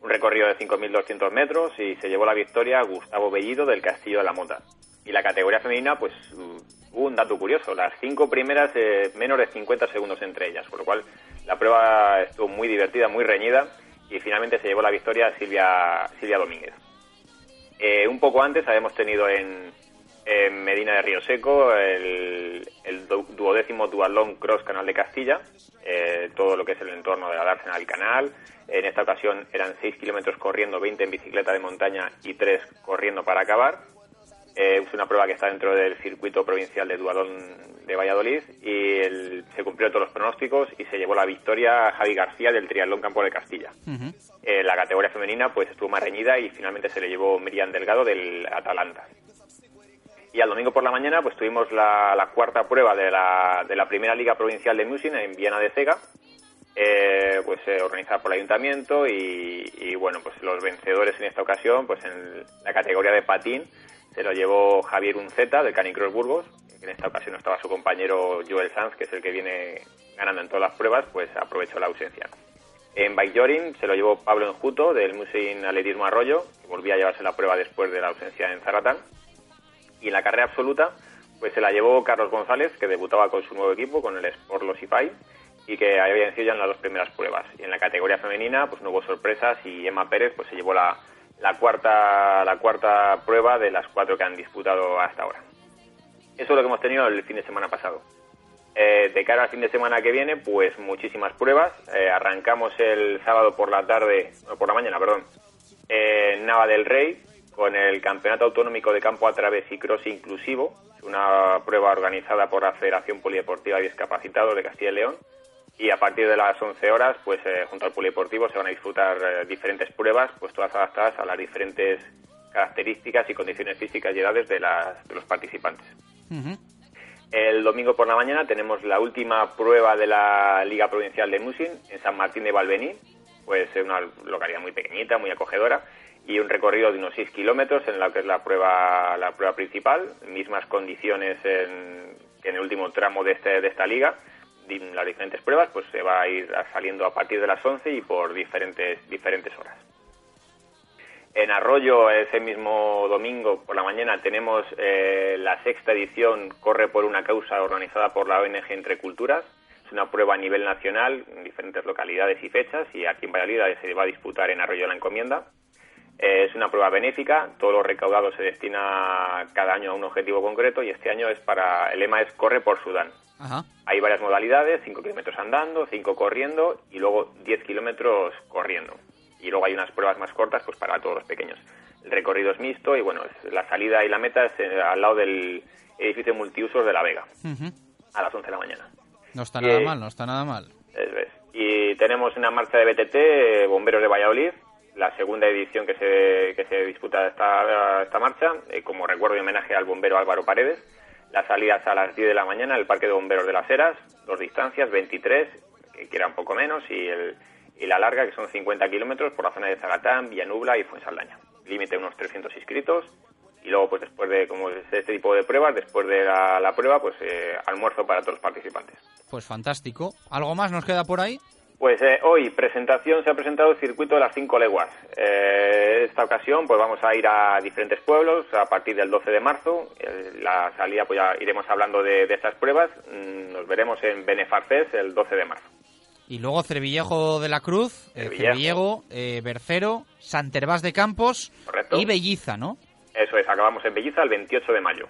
Un recorrido de 5.200 metros y se llevó la victoria Gustavo Bellido del Castillo de la Mota. Y la categoría femenina, pues hubo un dato curioso, las cinco primeras eh, menos de 50 segundos entre ellas, con lo cual la prueba estuvo muy divertida, muy reñida y finalmente se llevó la victoria Silvia, Silvia Domínguez. Eh, un poco antes habíamos tenido en, Medina de Río Seco el, el du- duodécimo Dualón Cross Canal de Castilla, eh, todo lo que es el entorno de la dársena del canal. En esta ocasión eran 6 kilómetros corriendo, 20 en bicicleta de montaña y 3 corriendo para acabar. Eh, es una prueba que está dentro del circuito provincial de Dualón de Valladolid y el- se cumplieron todos los pronósticos y se llevó la victoria Javi García del Triatlón Campo de Castilla. Eh, la categoría femenina pues estuvo más reñida y finalmente se le llevó Miriam Delgado del Atalanta. Y al domingo por la mañana pues tuvimos la, la cuarta prueba de la, de la primera liga provincial de Musin en Viena de Cega, eh, pues eh, organizada por el ayuntamiento y, y, bueno pues los vencedores en esta ocasión pues en la categoría de patín se lo llevó Javier Unceta del Canicross Burgos, en esta ocasión estaba su compañero Joel Sanz, que es el que viene ganando en todas las pruebas, pues aprovechó la ausencia. En bikejoring se lo llevó Pablo Enjuto del Museo Atletismo Arroyo, que volvía a llevarse la prueba después de la ausencia en Zaratán. Y en la carrera absoluta, pues se la llevó Carlos González, que debutaba con su nuevo equipo, con el Sport Los Ipai, y que había vencido ya en las dos primeras pruebas. Y en la categoría femenina, pues no hubo sorpresas y Emma Pérez pues se llevó la, la cuarta la cuarta prueba de las cuatro que han disputado hasta ahora. Eso es lo que hemos tenido el fin de semana pasado. Eh, de cara al fin de semana que viene, pues muchísimas pruebas. Eh, arrancamos el sábado por la tarde, no, por la mañana, perdón, en Nava del Rey con el Campeonato Autonómico de Campo a Través y Cross Inclusivo, una prueba organizada por la Federación Polideportiva de Discapacitados de Castilla y León. Y a partir de las 11 horas, pues eh, junto al Polideportivo se van a disfrutar eh, diferentes pruebas, pues todas adaptadas a las diferentes características y condiciones físicas y edades de, las, de los participantes. El domingo por la mañana tenemos la última prueba de la Liga Provincial de Musin en San Martín de Valvení, pues es una localidad muy pequeñita, muy acogedora, y un recorrido de unos 6 kilómetros en la que es la prueba, la prueba principal, mismas condiciones en, que en el último tramo de, este, de esta liga, las diferentes pruebas, pues se va a ir saliendo a partir de las 11 y por diferentes, diferentes horas. En Arroyo, ese mismo domingo por la mañana, tenemos eh, la sexta edición Corre por una causa organizada por la ONG Entre Culturas. Es una prueba a nivel nacional en diferentes localidades y fechas y aquí en Valladolid se va a disputar en Arroyo la Encomienda. Es una prueba benéfica, todo lo recaudado se destina cada año a un objetivo concreto y este año es para, el lema es Corre por Sudán. Ajá. Hay varias modalidades, 5 kilómetros andando, 5 corriendo y luego 10 kilómetros corriendo. Y luego hay unas pruebas más cortas pues para todos los pequeños. El recorrido es mixto y bueno, la salida y la meta es eh, al lado del edificio multiusos de La Vega, a las 11 de la mañana. No está nada mal, no está nada mal. Es. Y tenemos una marcha de BTT, eh, Bomberos de Valladolid, la segunda edición que se, que se disputa esta, esta marcha, eh, como recuerdo y homenaje al bombero Álvaro Paredes. Las salidas a las 10 de la mañana, el Parque de Bomberos de las Heras, dos distancias, 23, que quiera un poco menos, y, el, y la larga, que son 50 kilómetros, por la zona de Zagatán, Villanubla y Fuensaldaña. Límite unos 300 inscritos. Y luego, pues después de como es este tipo de pruebas, después de la, la prueba, pues eh, almuerzo para todos los participantes. Pues fantástico. ¿Algo más nos queda por ahí? Pues eh, hoy, presentación, se ha presentado el circuito de las cinco leguas. Eh, esta ocasión, pues vamos a ir a diferentes pueblos a partir del 12 de marzo. Eh, la salida, pues ya iremos hablando de, de estas pruebas. Mm, Nos veremos en Benefarfes el 12 de marzo. Y luego Cervillejo de la Cruz, eh, Cervillejo. Eh, Bercero, Santervás de Campos Correcto. y Belliza, ¿no? Eso es, acabamos en Belliza el 28 de mayo.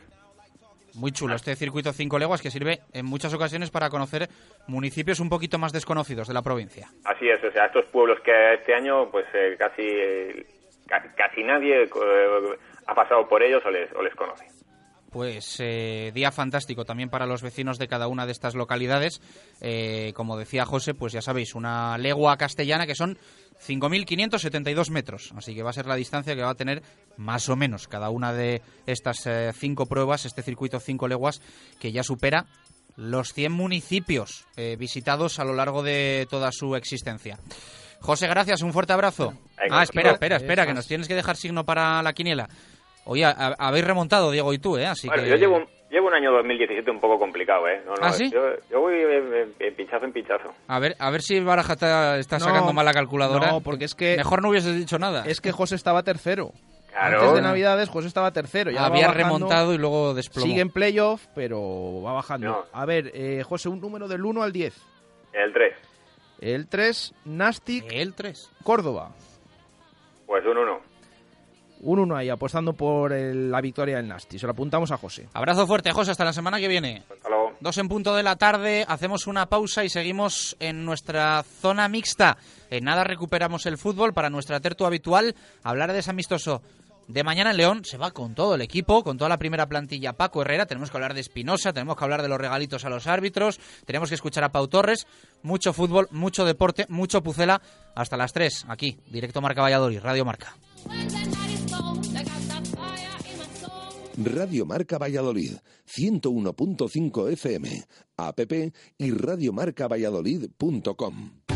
Muy chulo este circuito cinco leguas que sirve en muchas ocasiones para conocer municipios un poquito más desconocidos de la provincia. Así es, o sea, estos pueblos que este año, pues eh, casi, eh, ca- casi nadie eh, ha pasado por ellos o les, o les conoce. Pues eh, día fantástico también para los vecinos de cada una de estas localidades. Eh, como decía José, pues ya sabéis, una legua castellana que son 5.572 metros. Así que va a ser la distancia que va a tener más o menos cada una de estas eh, cinco pruebas, este circuito cinco leguas, que ya supera los 100 municipios eh, visitados a lo largo de toda su existencia. José, gracias, un fuerte abrazo. Ah, espera, espera, espera, que nos tienes que dejar signo para la quiniela. Oye, a- a- habéis remontado, Diego y tú, ¿eh? Así Bueno, que... yo llevo un, llevo un año 2017 un poco complicado, ¿eh? No, no, ¿Ah, sí? Yo, yo voy en, en- en pinchazo en pinchazo. A ver, a ver si Baraja está, está No, sacando mal la calculadora. no, porque es que- Mejor no hubieses dicho nada. Es que José estaba tercero. Claro. Antes de Navidades, José estaba tercero. Ya Había bajando. remontado y luego desplomó. Sigue en playoff, pero va bajando. No. A ver, eh, José, un número del 1 al 10. El 3. El 3, Nastic. El 3. Córdoba. Pues un 1. Un 1 ahí, apostando por el- la victoria del Nastic. Se lo apuntamos a José. Abrazo fuerte, José, hasta la semana que viene. Hasta luego. Dos en punto de la tarde, hacemos una pausa y seguimos en nuestra zona mixta. En nada recuperamos el fútbol para nuestra tertu habitual. Hablar de ese amistoso de mañana en León se va con todo el equipo, con toda la primera plantilla. Paco Herrera, tenemos que hablar de Espinosa, tenemos que hablar de los regalitos a los árbitros, tenemos que escuchar a Pau Torres. Mucho fútbol, mucho deporte, mucho pucela. Hasta las 3, aquí, directo Marca Valladolid, Radio Marca. Radio Marca Valladolid, 101.5 FM, app y radiomarcavalladolid.com.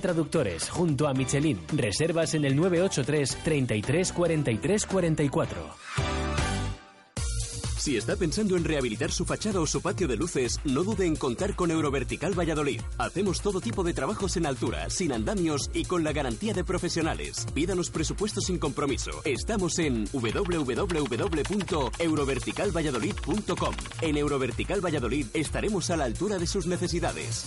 Traductores, junto a Michelin. Reservas en el 983 33 43 44. Si está pensando en rehabilitar su fachada o su patio de luces, no dude en contar con Eurovertical Valladolid. Hacemos todo tipo de trabajos en altura, sin andamios y con la garantía de profesionales. Pídanos presupuestos sin compromiso. Estamos en www.euroverticalvalladolid.com. En Eurovertical Valladolid estaremos a la altura de sus necesidades.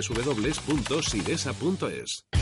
www.siresa.es.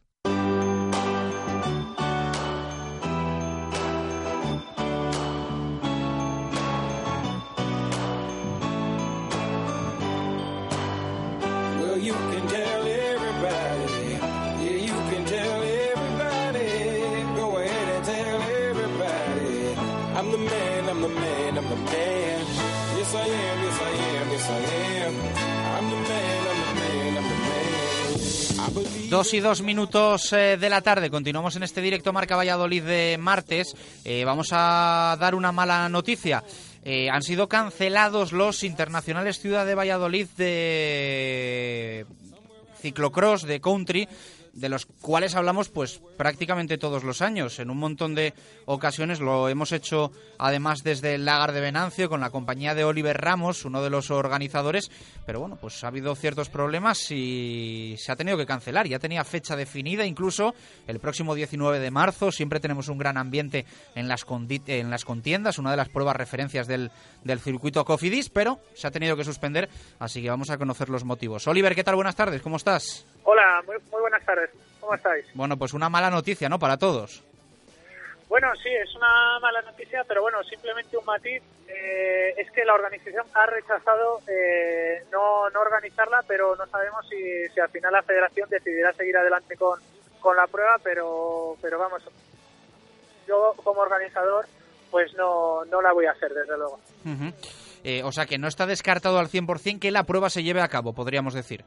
Dos y dos minutos eh, de la tarde. Continuamos en este directo Marca Valladolid de martes. Eh, vamos a dar una mala noticia. Eh, han sido cancelados los internacionales Ciudad de Valladolid de ciclocross, de country, de los cuales hablamos pues prácticamente todos los años. En un montón de ocasiones lo hemos hecho además desde el Lagar de Venancio con la compañía de Oliver Ramos, uno de los organizadores, pero bueno, pues ha habido ciertos problemas y se ha tenido que cancelar. Ya tenía fecha definida, incluso el próximo 19 de marzo. Siempre tenemos un gran ambiente en las, en las contiendas, una de las pruebas referencias del, del circuito Cofidis, pero se ha tenido que suspender, así que vamos a conocer los motivos. Oliver, ¿qué tal? Buenas tardes, ¿cómo estás? Hola, muy, muy buenas tardes. ¿Cómo estáis? Bueno, pues una mala noticia, ¿no? Para todos. Bueno, sí, es una mala noticia, pero bueno, simplemente un matiz. Eh, es que la organización ha rechazado eh, no, no organizarla, pero no sabemos si, si al final la federación decidirá seguir adelante con, con la prueba, pero, pero vamos, yo como organizador pues no, no la voy a hacer, desde luego. Eh, o sea que no está descartado al 100% que la prueba se lleve a cabo, podríamos decir.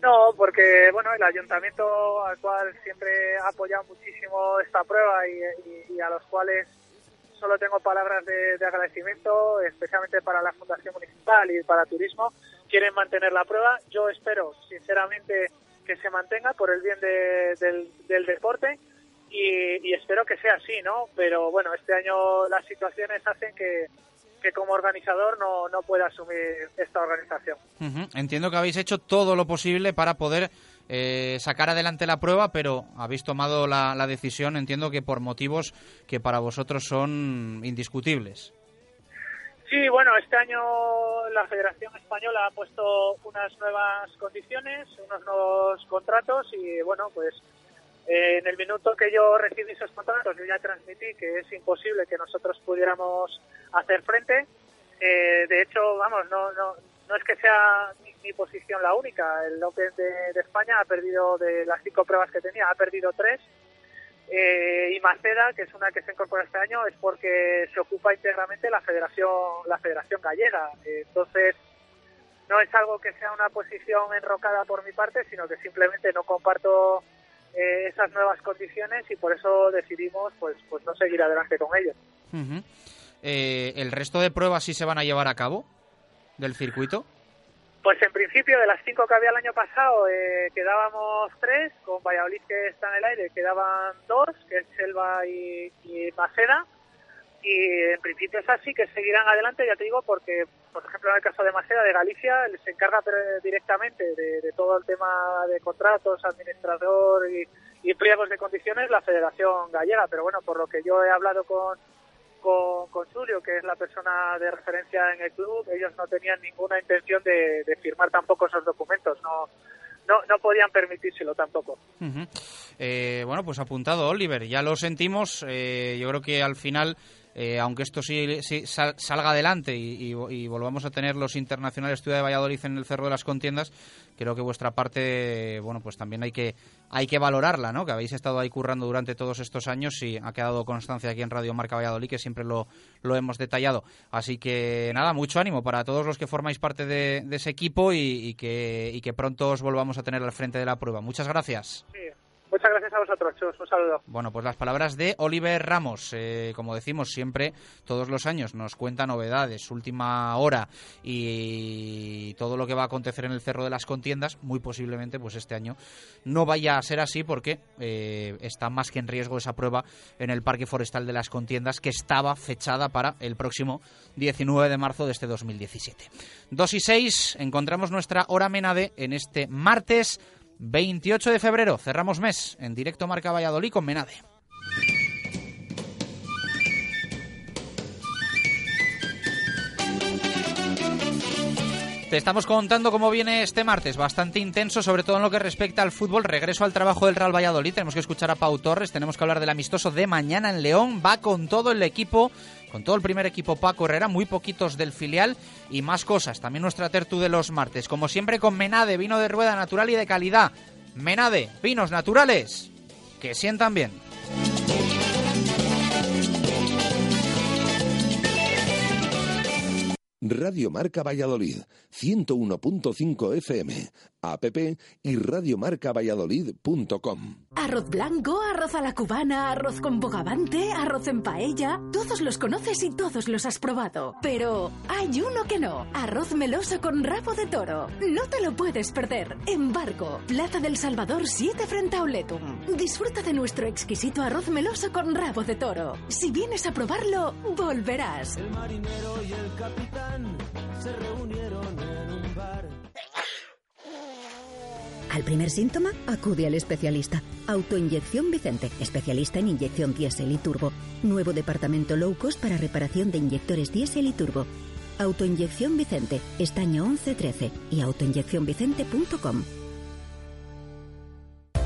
No, porque bueno, el ayuntamiento al cual siempre ha apoyado muchísimo esta prueba y, a los cuales solo tengo palabras de, agradecimiento, especialmente para la Fundación Municipal y para Turismo, quieren mantener la prueba. Yo espero, sinceramente, que se mantenga por el bien del, deporte y, espero que sea así, ¿no? Pero bueno, este año las situaciones hacen que, que como organizador no, no pueda asumir esta organización. Entiendo que habéis hecho todo lo posible para poder eh, sacar adelante la prueba, pero habéis tomado la, la, decisión, entiendo que por motivos que para vosotros son indiscutibles. Sí, bueno, este año la Federación Española ha puesto unas nuevas condiciones, unos nuevos contratos y bueno, pues en el minuto que yo recibí esos contratos, yo ya transmití que es imposible que nosotros pudiéramos hacer frente. Eh, de hecho, vamos, no, no, no es que sea mi, posición la única. El Open de, España ha perdido de las cinco pruebas que tenía, ha perdido tres. Eh, y Maceda, que es una que se incorpora este año, es porque se ocupa íntegramente la Federación, la Federación Gallega. entonces, no es algo que sea una posición enrocada por mi parte, sino que simplemente no comparto eh, esas nuevas condiciones y por eso decidimos pues pues no seguir adelante con ellos. Eh, ¿El resto de pruebas sí se van a llevar a cabo del circuito? Pues en principio de las cinco que había el año pasado eh, quedábamos tres, con Valladolid que está en el aire quedaban dos, que es Selva y, y Maceda y en principio es así que seguirán adelante, ya te digo, porque, por ejemplo, en el caso de Maceda de Galicia, se encarga directamente de, todo el tema de contratos, administrador y, y, pliegos de condiciones la Federación Gallega, pero bueno, por lo que yo he hablado con, con, con Julio, que es la persona de referencia en el club, ellos no tenían ninguna intención de, firmar tampoco esos documentos, no, no, no podían permitírselo tampoco. Eh, bueno, pues apuntado, Oliver, ya lo sentimos. Eh, yo creo que al final eh, aunque esto sí, salga adelante y, volvamos a tener los internacionales Ciudad de Valladolid en el Cerro de las Contiendas, creo que vuestra parte, bueno, pues también hay que, hay que valorarla, ¿no? Que habéis estado ahí currando durante todos estos años y ha quedado constancia aquí en Radio Marca Valladolid, que siempre lo, lo hemos detallado. Así que nada, mucho ánimo para todos los que formáis parte de, ese equipo y, que, y que pronto os volvamos a tener al frente de la prueba. Muchas gracias. Muchas gracias a vosotros. Un saludo. Bueno, pues las palabras de Oliver Ramos. Eh, como decimos siempre, todos los años nos cuenta novedades, última hora y todo lo que va a acontecer en el Cerro de las Contiendas. Muy posiblemente, pues este año no vaya a ser así porque eh, está más que en riesgo esa prueba en el Parque Forestal de las Contiendas que estaba fechada para el próximo 19 de marzo de este 2017. 2 y 6, encontramos nuestra hora Menade en este martes 28 de febrero, cerramos mes en directo Marca Valladolid con Menade. Te estamos contando cómo viene este martes, bastante intenso, sobre todo en lo que respecta al fútbol. Regreso al trabajo del Real Valladolid. Tenemos que escuchar a Pau Torres, tenemos que hablar del amistoso de mañana en León. Va con todo el equipo, con todo el primer equipo Paco Herrera, muy poquitos del filial y más cosas. También nuestra tertu de los martes. Como siempre, con Menade, vino de rueda natural y de calidad. Menade, vinos naturales que sientan bien. Radio Marca Valladolid, 101.5 FM, app y radiomarcavalladolid.com. Arroz blanco, arroz a la cubana, arroz con bogavante, arroz en paella. Todos los conoces y todos los has probado. Pero hay uno que no. Arroz meloso con rabo de toro. No te lo puedes perder. Embargo, Plaza del Salvador 7 frente a Oletum. Disfruta de nuestro exquisito arroz meloso con rabo de toro. Si vienes a probarlo, volverás. El marinero y el capitán se reunieron en un bar. Al primer síntoma, acude al especialista. Autoinyección Vicente, especialista en inyección diésel y turbo. Nuevo departamento low cost para reparación de inyectores diésel y turbo. Autoinyección Vicente, estaño 1113 y autoinyeccionvicente.com.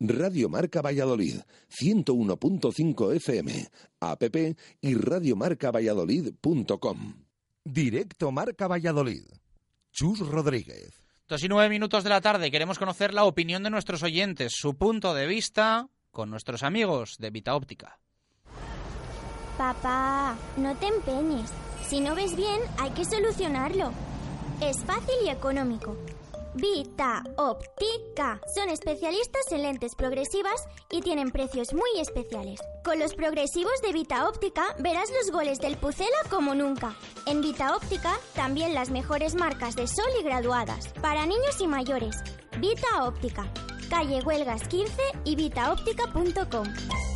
Radio Marca Valladolid, 101.5 FM, app y radiomarcavalladolid.com. Directo Marca Valladolid. Chus Rodríguez. Dos y nueve minutos de la tarde queremos conocer la opinión de nuestros oyentes, su punto de vista con nuestros amigos de Vita Óptica. Papá, no te empeñes. Si no ves bien, hay que solucionarlo. Es fácil y económico. Vita Óptica. Son especialistas en lentes progresivas y tienen precios muy especiales. Con los progresivos de Vita Óptica verás los goles del Pucela como nunca. En Vita Óptica también las mejores marcas de sol y graduadas. Para niños y mayores. Vita Óptica. Calle Huelgas 15 y vitaóptica.com.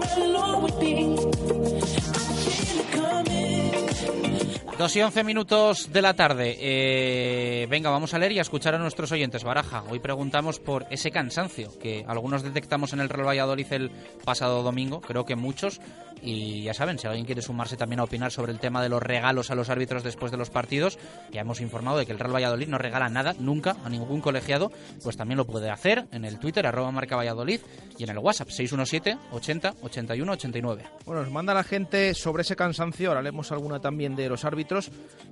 Dos y once minutos de la tarde. Eh, venga, vamos a leer y a escuchar a nuestros oyentes. Baraja, hoy preguntamos por ese cansancio que algunos detectamos en el Real Valladolid el pasado domingo, creo que muchos. Y ya saben, si alguien quiere sumarse también a opinar sobre el tema de los regalos a los árbitros después de los partidos, ya hemos informado de que el Real Valladolid no regala nada nunca a ningún colegiado, pues también lo puede hacer en el Twitter, arroba marca Valladolid, y en el WhatsApp, 617 80 81 89. Bueno, nos manda la gente sobre ese cansancio, ahora leemos alguna también de los árbitros,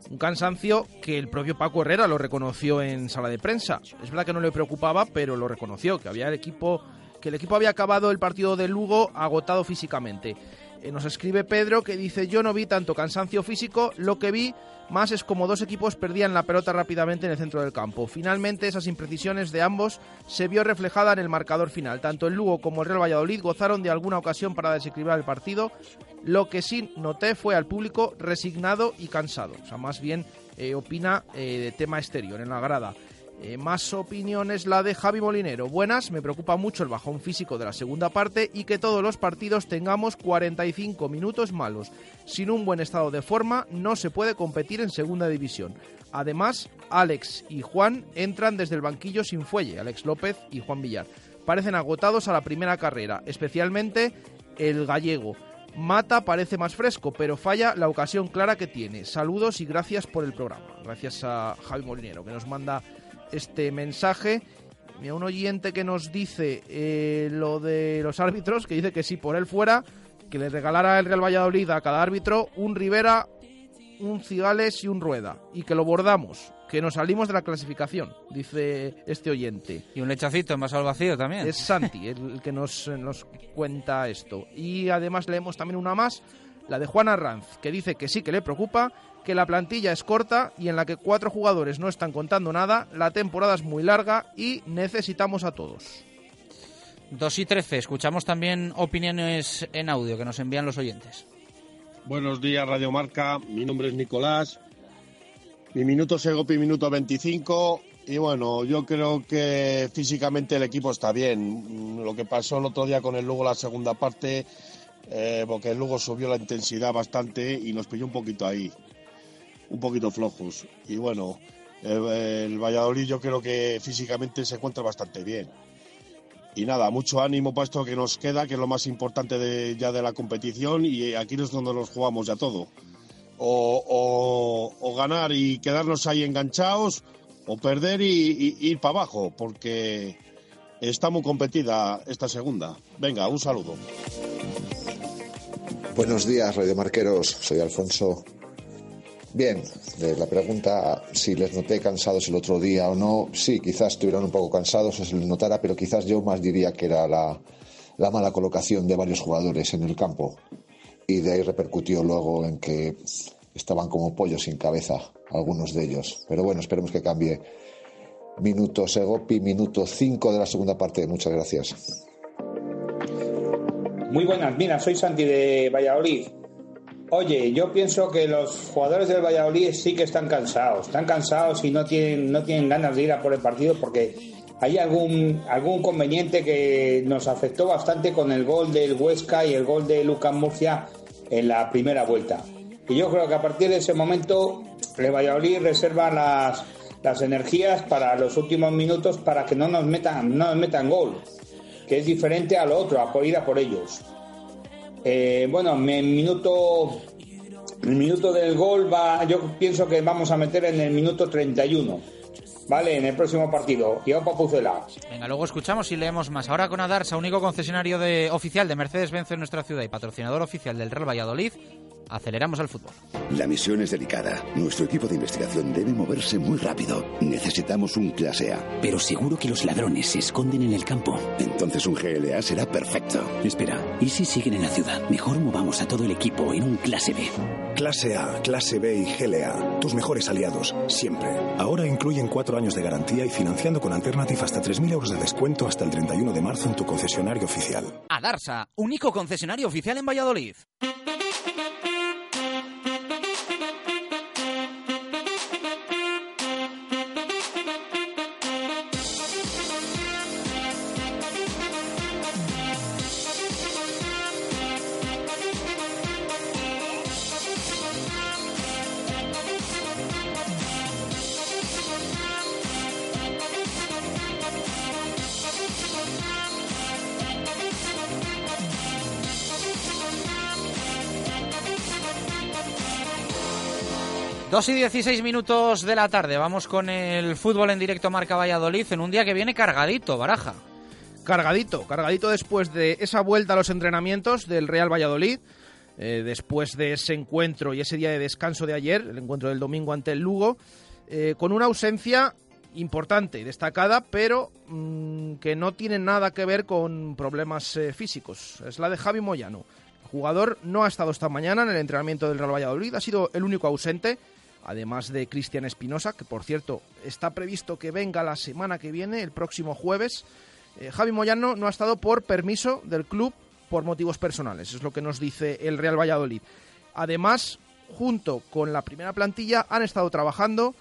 un cansancio que el propio Paco Herrera lo reconoció en sala de prensa. Es verdad que no le preocupaba, pero lo reconoció, que había el equipo que el equipo había acabado el partido de Lugo agotado físicamente. Eh, nos escribe Pedro que dice yo no vi tanto cansancio físico, lo que vi más es como dos equipos perdían la pelota rápidamente en el centro del campo. Finalmente esas imprecisiones de ambos se vio reflejada en el marcador final. Tanto el Lugo como el Real Valladolid gozaron de alguna ocasión para desequilibrar el partido. Lo que sí noté fue al público resignado y cansado. O sea, más bien eh, opina eh, de tema exterior en la grada. Eh, más opiniones la de Javi Molinero. Buenas, me preocupa mucho el bajón físico de la segunda parte y que todos los partidos tengamos 45 minutos malos. Sin un buen estado de forma no se puede competir en segunda división. Además, Alex y Juan entran desde el banquillo sin fuelle, Alex López y Juan Villar. Parecen agotados a la primera carrera, especialmente el gallego. Mata parece más fresco, pero falla la ocasión clara que tiene. Saludos y gracias por el programa. Gracias a Javi Molinero que nos manda este mensaje. Mira, un oyente que nos dice eh, lo de los árbitros, que dice que si por él fuera, que le regalara el Real Valladolid a cada árbitro un Rivera, un Cigales y un Rueda. Y que lo bordamos, que nos salimos de la clasificación, dice este oyente. Y un lechacito en vaso al vacío también. Es Santi el que nos, nos cuenta esto. Y además leemos también una más, la de Juana Ranz, que dice que sí que le preocupa, que la plantilla es corta y en la que cuatro jugadores no están contando nada, la temporada es muy larga y necesitamos a todos. 2 y 13. Escuchamos también opiniones en audio que nos envían los oyentes. Buenos días, Radio Marca. Mi nombre es Nicolás. Mi minuto Segopi, minuto 25. Y bueno, yo creo que físicamente el equipo está bien. Lo que pasó el otro día con el Lugo, la segunda parte, eh, porque el Lugo subió la intensidad bastante y nos pilló un poquito ahí, un poquito flojos. Y bueno, el, Valladolid yo creo que físicamente se encuentra bastante bien. Y nada, mucho ánimo para esto que nos queda, que es lo más importante de, ya de la competición y aquí es donde nos jugamos ya todo. O, ganar y quedarnos ahí enganchados o perder y, y ir para abajo, porque está muy competida esta segunda. Venga, un saludo. Buenos días, radiomarqueros. Soy Alfonso. Bien, la pregunta si les noté cansados el otro día o no, sí, quizás estuvieran un poco cansados, se les notara, pero quizás yo más diría que era la, la mala colocación de varios jugadores en el campo. Y de ahí repercutió luego en que estaban como pollos sin cabeza, algunos de ellos. Pero bueno, esperemos que cambie. Minuto Segopi, minuto 5 de la segunda parte. Muchas gracias. Muy buenas, mira, soy Santi de Valladolid. Oye, yo pienso que los jugadores del Valladolid sí que están cansados, están cansados y no tienen, no tienen ganas de ir a por el partido porque hay algún, algún conveniente que nos afectó bastante con el gol del Huesca y el gol de Lucas Murcia en la primera vuelta. Y yo creo que a partir de ese momento el Valladolid reserva las, las energías para los últimos minutos para que no nos metan, no nos metan gol que es diferente a lo otro, a ir a por ellos. Eh, bueno, mi minuto, el minuto del gol va, yo pienso que vamos a meter en el minuto 31, ¿vale? En el próximo partido. Y para Pucela. Venga, luego escuchamos y leemos más. Ahora con Adarsa, único concesionario de, oficial de Mercedes-Benz en nuestra ciudad y patrocinador oficial del Real Valladolid, aceleramos al fútbol. La misión es delicada. Nuestro equipo de investigación debe moverse muy rápido. Necesitamos un clase A. Pero seguro que los ladrones se esconden en el campo. Entonces un GLA será perfecto. Espera, ¿y si siguen en la ciudad? Mejor movamos a todo el equipo en un clase B. Clase A, clase B y GLA. Tus mejores aliados, siempre. Ahora incluyen cuatro años de garantía y financiando con Alternative hasta 3.000 euros de descuento hasta el 31 de marzo en tu concesionario oficial. Adarsa, único concesionario oficial en Valladolid. Dos y 16 minutos de la tarde. Vamos con el fútbol en directo Marca Valladolid en un día que viene cargadito, Baraja. Cargadito, cargadito después de esa vuelta a los entrenamientos del Real Valladolid, eh, después de ese encuentro y ese día de descanso de ayer, el encuentro del domingo ante el Lugo, eh, con una ausencia importante y destacada, pero mm, que no tiene nada que ver con problemas eh, físicos. Es la de Javi Moyano. El jugador no ha estado esta mañana en el entrenamiento del Real Valladolid, ha sido el único ausente, además de Cristian Espinosa, que por cierto está previsto que venga la semana que viene, el próximo jueves. Eh, Javi Moyano no ha estado por permiso del club por motivos personales, es lo que nos dice el Real Valladolid. Además, junto con la primera plantilla han estado trabajando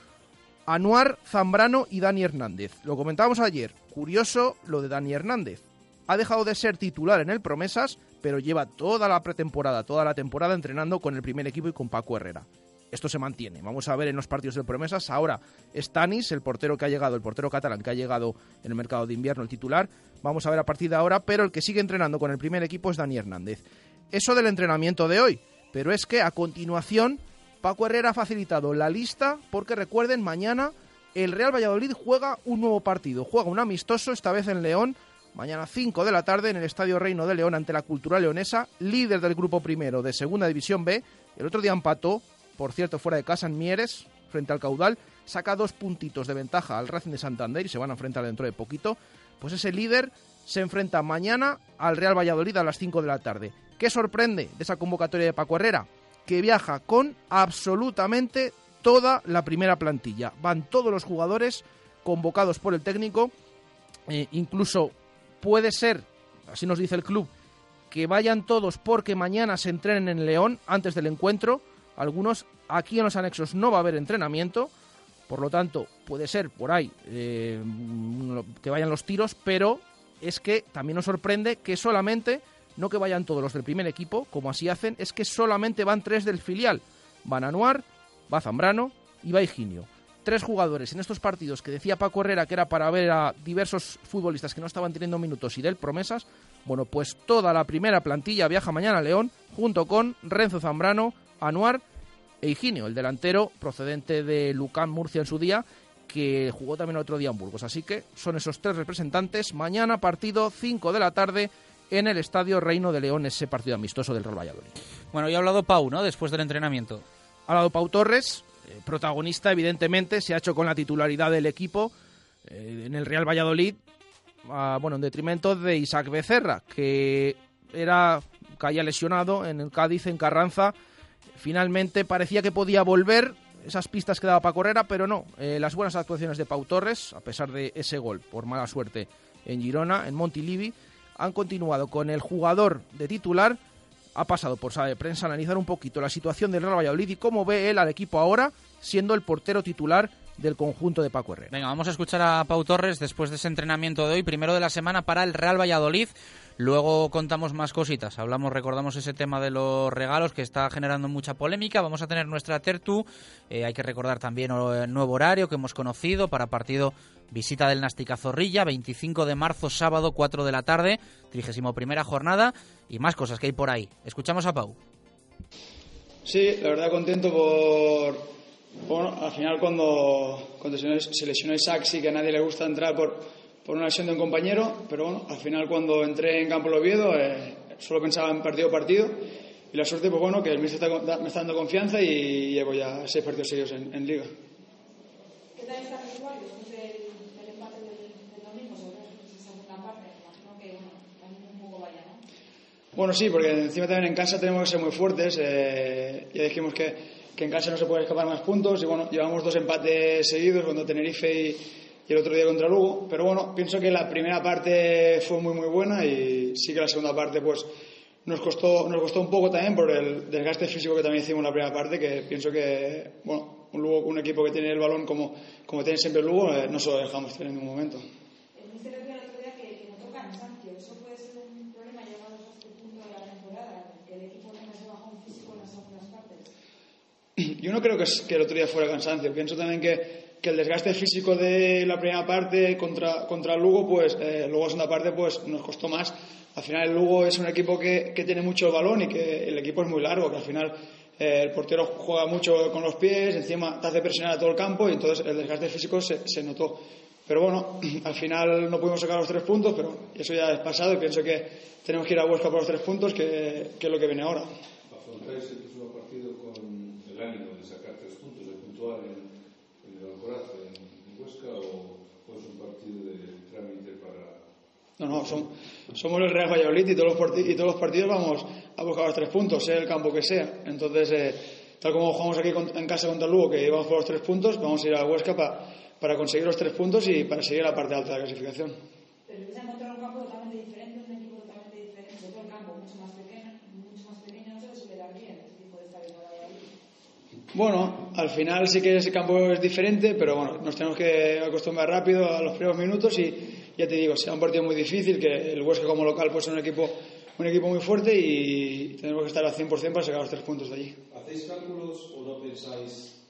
Anuar, Zambrano y Dani Hernández. Lo comentábamos ayer, curioso lo de Dani Hernández. Ha dejado de ser titular en el Promesas, pero lleva toda la pretemporada, toda la temporada entrenando con el primer equipo y con Paco Herrera. Esto se mantiene. Vamos a ver en los partidos de promesas. Ahora Stanis, el portero que ha llegado, el portero catalán que ha llegado en el mercado de invierno, el titular. Vamos a ver a partir de ahora, pero el que sigue entrenando con el primer equipo es Dani Hernández. Eso del entrenamiento de hoy, pero es que a continuación Paco Herrera ha facilitado la lista porque recuerden, mañana el Real Valladolid juega un nuevo partido, juega un amistoso, esta vez en León, mañana 5 de la tarde en el Estadio Reino de León ante la Cultural Leonesa, líder del grupo primero de Segunda División B. El otro día empató, por cierto, fuera de casa en Mieres, frente al Caudal, saca dos puntitos de ventaja al Racing de Santander y se van a enfrentar dentro de poquito. Pues ese líder se enfrenta mañana al Real Valladolid a las 5 de la tarde. ¿Qué sorprende de esa convocatoria de Paco Herrera? Que viaja con absolutamente toda la primera plantilla. Van todos los jugadores convocados por el técnico. Eh, incluso puede ser, así nos dice el club, que vayan todos porque mañana se entrenen en León antes del encuentro. Algunos aquí en los anexos no va a haber entrenamiento. Por lo tanto, puede ser por ahí eh, que vayan los tiros, pero es que también nos sorprende que solamente, no que vayan todos los del primer equipo, como así hacen, es que solamente van tres del filial. Van Anuar, va Zambrano y va Higinio. Tres jugadores en estos partidos que decía Paco Herrera que era para ver a diversos futbolistas que no estaban teniendo minutos y del promesas. Bueno, pues toda la primera plantilla viaja mañana a León junto con Renzo Zambrano, Anuar e Higinio, el delantero procedente de Lucán Murcia en su día, que jugó también el otro día en Burgos. Así que son esos tres representantes. Mañana partido 5 de la tarde en el Estadio Reino de León, ese partido amistoso del Real Valladolid. Bueno, ya ha hablado Pau, ¿no? Después del entrenamiento. Ha hablado Pau Torres, eh, protagonista, evidentemente, se ha hecho con la titularidad del equipo eh, en el Real Valladolid, ah, bueno, en detrimento de Isaac Becerra, que era caía lesionado en el Cádiz, en Carranza. Finalmente parecía que podía volver, esas pistas que daba para Correra, pero no. Eh, las buenas actuaciones de Pau Torres, a pesar de ese gol, por mala suerte, en Girona, en Montilivi, han continuado con el jugador de titular ha pasado por sala de prensa analizar un poquito la situación del Real Valladolid y cómo ve él al equipo ahora siendo el portero titular del conjunto de Paco Herrera. Venga, vamos a escuchar a Pau Torres después de ese entrenamiento de hoy, primero de la semana para el Real Valladolid. Luego contamos más cositas. Hablamos, recordamos ese tema de los regalos que está generando mucha polémica. Vamos a tener nuestra tertu. Eh, hay que recordar también el nuevo horario que hemos conocido para partido visita del Nástica Zorrilla, 25 de marzo, sábado, 4 de la tarde, 31 primera jornada y más cosas que hay por ahí. Escuchamos a Pau. Sí, la verdad contento por, bueno, al final cuando, cuando se lesionó Isaac sí que a nadie le gusta entrar por por una lesión de un compañero, pero bueno, al final cuando entré en Campo Loviedo eh, solo pensaba en partido a partido y la suerte, pues bueno, que el míster me está dando confianza y llevo ya seis partidos serios en, en Liga. ¿Qué tal está después del, empate del, domingo? Sobre esa segunda parte, imagino que bueno, también un poco vaya, ¿no? Bueno, sí, porque encima también en casa tenemos que ser muy fuertes. Eh, ya dijimos que, que en casa no se puede escapar más puntos y bueno, llevamos dos empates seguidos contra Tenerife y y el otro día contra Lugo. Pero bueno, pienso que la primera parte fue muy muy buena y sí que la segunda parte pues nos costó, nos costó un poco también por el desgaste físico que también hicimos en la primera parte, que pienso que bueno, un, Lugo, un equipo que tiene el balón como, como tiene siempre el Lugo, eh, no se lo dejamos tener en ningún momento. Yo no creo que, que el otro día fuera cansancio. Pienso también que que el desgaste físico de la primera parte contra, contra el Lugo, pues eh, luego la segunda parte pues nos costó más. Al final el Lugo es un equipo que, que tiene mucho balón y que el equipo es muy largo, que al final eh, el portero juega mucho con los pies, encima te hace presionar a todo el campo y entonces el desgaste físico se, se notó. Pero bueno, al final no pudimos sacar los tres puntos, pero eso ya es pasado y pienso que tenemos que ir a Huesca por los tres puntos, que, que es lo que viene ahora. ¿Afrontáis el próximo partido con el ánimo de sacar tres puntos, de puntuar en en Huesca o, es un partido de trámite para.? No, no, somos el Real Valladolid y todos, los y todos los partidos vamos a buscar los tres puntos, sea el campo que sea. Entonces, eh, tal como jugamos aquí en casa contra el Lugo, que llevamos por los tres puntos, vamos a ir a Huesca para, para conseguir los tres puntos y para seguir la parte alta de la clasificación. Pero Bueno, al final sí que ese campo es diferente, pero bueno, nos tenemos que acostumbrar rápido a los primeros minutos y ya te digo, será un partido muy difícil, que el Huesca como local pues es un equipo, un equipo muy fuerte y tenemos que estar al 100% para sacar los tres puntos de allí. ¿Hacéis cálculos o no pensáis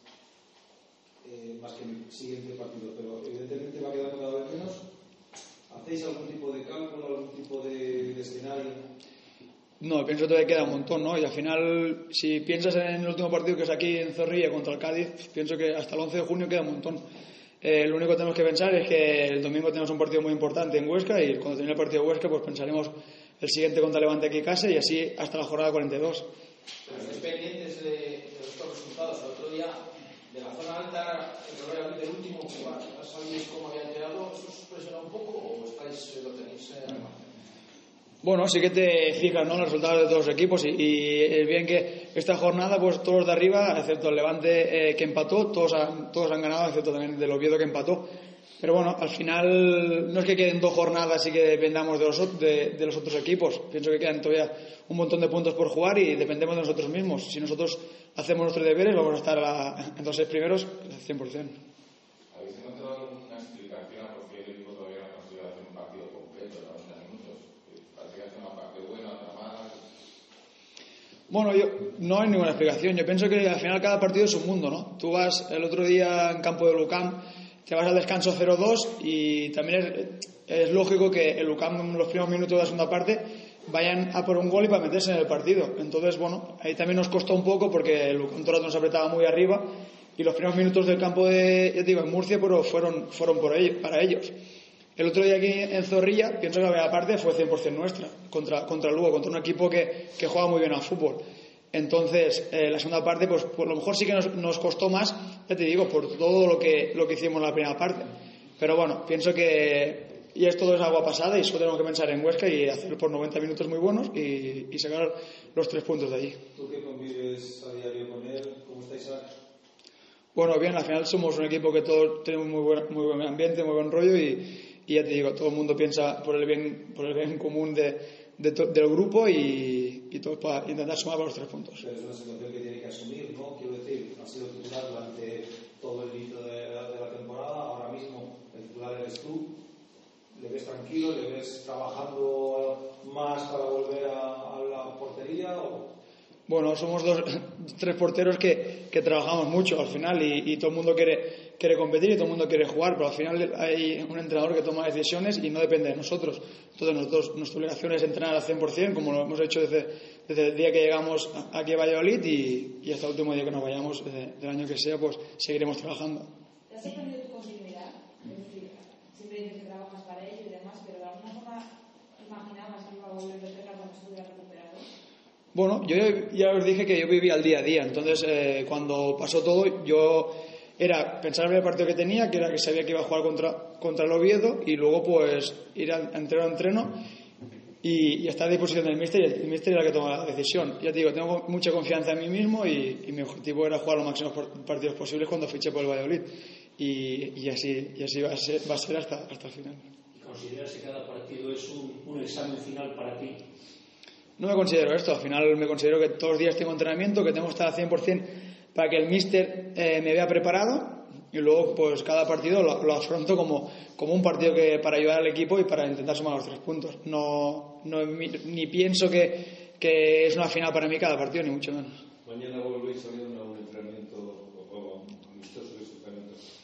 eh, más que el siguiente partido, pero evidentemente va quedando cada vez menos. ¿Hacéis algún tipo de cálculo, algún tipo de, de escenario? No, pienso que todavía queda un montón, ¿no? Y al final, si piensas en el último partido que es aquí en Zorrilla contra el Cádiz, pienso que hasta el 11 de junio queda un montón. Eh, lo único que tenemos que pensar es que el domingo tenemos un partido muy importante en Huesca y cuando termine el partido de Huesca, pues pensaremos el siguiente contra Levante aquí en casa y así hasta la jornada 42. Pero estáis pendientes de, de estos resultados. El otro día, de la zona alta, el Real del último jugar, ¿sabéis cómo había quedado? ¿Eso os presiona un poco o estáis, eh, lo tenéis eh, Bueno, sí que te fijas ¿no? en los resultados de todos los equipos y, y es bien que esta jornada, pues todos de arriba, excepto el Levante eh, que empató, todos han, todos han ganado, excepto también del Oviedo que empató. Pero bueno, al final no es que queden dos jornadas y que dependamos de los, de, los otros equipos. Pienso que quedan todavía un montón de puntos por jugar y dependemos de nosotros mismos. Si nosotros hacemos nuestros deberes, vamos a estar a- entre los seis primeros al 100%. ¿Habéis encontrado alguna explicación a por qué el equipo todavía no ha conseguido hacer un partido completo de 90 minutos? Eh, Parece que hace una parte buena, otra mala. Bueno, yo, no hay ninguna explicación. Yo pienso que al final cada partido es un mundo, ¿no? Tú vas el otro día en campo de Lucam, te vas al descanso 0-2 y también es, lógico que el Lucam en los primeros minutos de la segunda parte vayan a por un gol y para meterse en el partido. Entonces, bueno, ahí también nos costó un poco porque el Lucam todo nos apretaba muy arriba y los primeros minutos del campo de, ya te digo, en Murcia, pero fueron, fueron por ello, para ellos. El otro día aquí en Zorrilla, pienso que la primera parte fue 100% nuestra, contra, contra Lugo, contra un equipo que, que juega muy bien al fútbol. Entonces, eh, la segunda parte, pues por lo mejor sí que nos, nos costó más, ya te digo, por todo lo que, lo que hicimos en la primera parte. Pero bueno, pienso que y es todo es agua pasada y solo tenemos que pensar en Huesca y hacer por 90 minutos muy buenos y, y sacar los tres puntos de allí. ¿Tú que convives a diario con él? ¿Cómo estáis ahora? Bueno, bien, al final somos un equipo que todos tenemos muy buen, muy buen ambiente, muy buen rollo y, y ya te digo, todo el mundo piensa por el bien, por el bien común de, de to- del grupo y, y todos para intentar sumar los tres puntos. Pero es una situación que tiene que asumir, ¿no? Quiero decir, ha sido titular durante todo el inicio de la, de la temporada, ahora mismo el titular eres tú. ¿Le ves tranquilo? ¿Le ves trabajando más para volver a, a la portería? O... Bueno, somos dos, tres porteros que, que trabajamos mucho al final y, y todo el mundo quiere, quiere competir y todo el mundo quiere jugar, pero al final hay un entrenador que toma decisiones y no depende de nosotros. Entonces nosotros, nuestra obligación es entrenar al 100%, como lo hemos hecho desde, desde el día que llegamos aquí a Valladolid y, y hasta el último día que nos vayamos, eh, del año que sea, pues seguiremos trabajando. ¿Te has tu continuidad? Es decir, siempre dices que trabajas para ello y demás, pero de alguna forma imaginabas que iba a volver de cuando estuviera recuperado. Bueno, yo ya os dije que yo vivía al día a día, entonces eh, cuando pasó todo yo era pensar en el partido que tenía, que era que sabía que iba a jugar contra, contra el Oviedo y luego pues ir a, a entreno a entreno y, y estar a disposición del míster y el, míster era el que toma la decisión. Ya te digo, tengo mucha confianza en mí mismo y, y mi objetivo era jugar los máximos partidos posibles cuando fiché por el Valladolid y, y así, y así va a ser, va a ser hasta, hasta el final. ¿Y consideras que cada partido es un, un examen final para ti? No me considero esto, al final me considero que todos los días tengo entrenamiento, que tengo que estar al 100% para que el míster eh, me vea preparado y luego pues cada partido lo, lo afronto como, como un partido que para ayudar al equipo y para intentar sumar los tres puntos. No, no ni pienso que, que es una final para mí cada partido, ni mucho menos. Mañana volvéis a un entrenamiento o amistoso.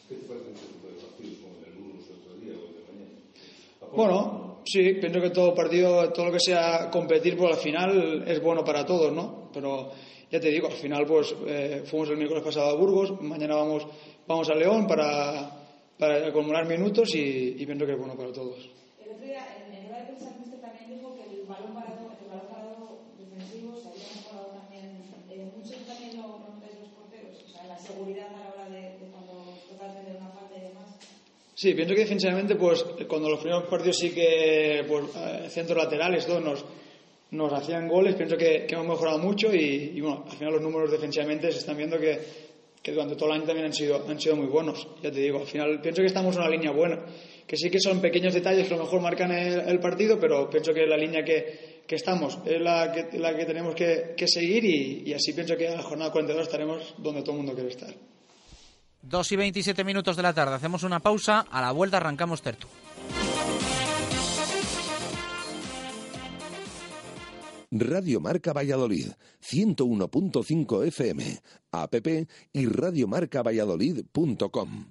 ¿Qué te parecen este tipo de partidos como el del el otro día o el de mañana? Bueno, sí, pienso que todo partido, todo lo que sea competir por la final es bueno para todos, ¿no? Pero ya te digo, al final pues eh, fuimos el miércoles pasado a Burgos, mañana vamos, vamos a León para, para acumular minutos y, y pienso que es bueno para todos. El otro día, en rueda de prensa, el míster también dijo que el balón parado, el balón parado defensivo se había mejorado también. Eh, mucho también lo notáis los porteros, o sea, la seguridad a la hora de, de cuando toca tener una falta y demás. Sí, pienso que defensivamente, pues cuando los primeros partidos sí que pues, eh, centros laterales todos nos, nos hacían goles, pienso que, que hemos mejorado mucho y, y, bueno, al final los números defensivamente se están viendo que, que durante todo el año también han sido, han sido muy buenos. Ya te digo, al final pienso que estamos en una línea buena, que sí que son pequeños detalles que a lo mejor marcan el, el partido, pero pienso que la línea que, que estamos es la que, la que tenemos que, seguir y, y así pienso que a la jornada 42 estaremos donde todo el mundo quiere estar. 2 y 27 minutos de la tarde. Hacemos una pausa. A la vuelta arrancamos Tertu. Radio Marca Valladolid, 101.5 FM, app y radiomarcavalladolid.com.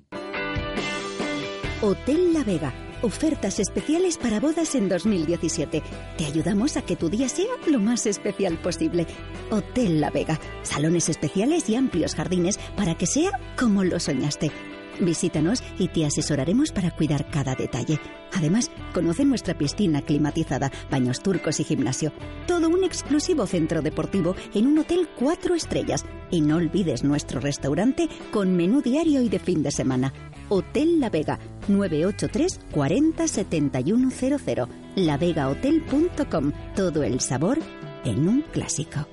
Hotel La Vega. Ofertas especiales para bodas en 2017. Te ayudamos a que tu día sea lo más especial posible. Hotel La Vega. Salones especiales y amplios jardines para que sea como lo soñaste. Visítanos y te asesoraremos para cuidar cada detalle. Además, conoce nuestra piscina climatizada, baños turcos y gimnasio. Todo un exclusivo centro deportivo en un hotel cuatro estrellas. Y no olvides nuestro restaurante con menú diario y de fin de semana. Hotel La Vega, 983 40 7100. lavegahotel.com. Todo el sabor en un clásico.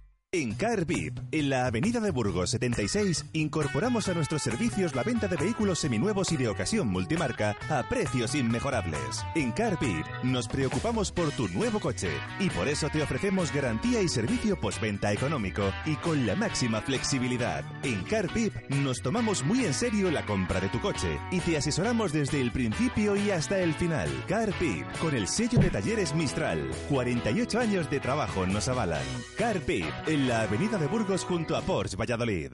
En Car VIP, en la Avenida de Burgos 76, incorporamos a nuestros servicios la venta de vehículos seminuevos y de ocasión multimarca a precios inmejorables. En Car VIP nos preocupamos por tu nuevo coche y por eso te ofrecemos garantía y servicio postventa económico y con la máxima flexibilidad. En Car VIP nos tomamos muy en serio la compra de tu coche y te asesoramos desde el principio y hasta el final. Car VIP, con el sello de talleres Mistral. 48 años de trabajo nos avalan. Car VIP, la Avenida de Burgos junto a Porsche Valladolid.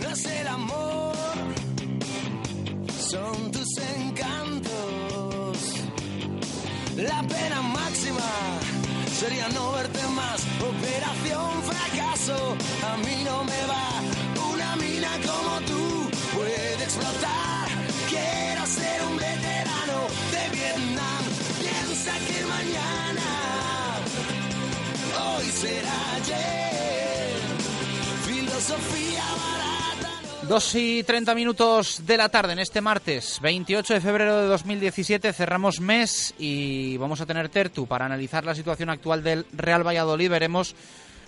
No es el amor, son tus encantos. La pena máxima sería no verte más. Operación fracaso, a mí no me va. 2 y 30 minutos de la tarde en este martes 28 de febrero de 2017 cerramos mes y vamos a tener Tertu para analizar la situación actual del Real Valladolid. Veremos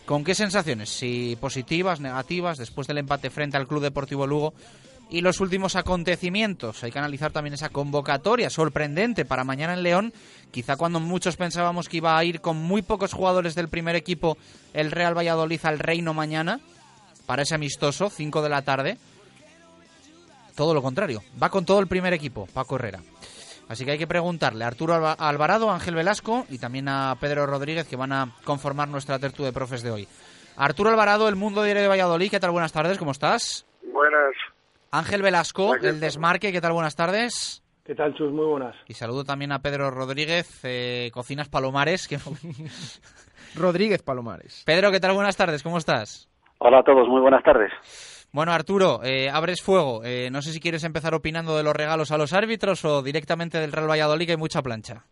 con qué sensaciones, si positivas, negativas, después del empate frente al Club Deportivo Lugo y los últimos acontecimientos. Hay que analizar también esa convocatoria sorprendente para mañana en León. Quizá cuando muchos pensábamos que iba a ir con muy pocos jugadores del primer equipo el Real Valladolid al Reino mañana para ese amistoso, 5 de la tarde. Todo lo contrario, va con todo el primer equipo, Paco Herrera. Así que hay que preguntarle a Arturo Alva- Alvarado, a Ángel Velasco y también a Pedro Rodríguez que van a conformar nuestra tertu de profes de hoy. Arturo Alvarado, El Mundo Diario de Valladolid, ¿qué tal? Buenas tardes, ¿cómo estás? Buenas. Ángel Velasco, El. Desmarque, ¿qué tal? Buenas tardes. ¿Qué tal, Chus? Muy buenas. Y saludo también a Pedro Rodríguez, eh, Cocinas Palomares. Que... Rodríguez Palomares. Pedro, ¿qué tal? Buenas tardes, ¿cómo estás? Hola a todos, muy buenas tardes. Bueno, Arturo, eh, abres fuego. Eh, no sé si quieres empezar opinando de los regalos a los árbitros o directamente del Real Valladolid, que hay mucha plancha.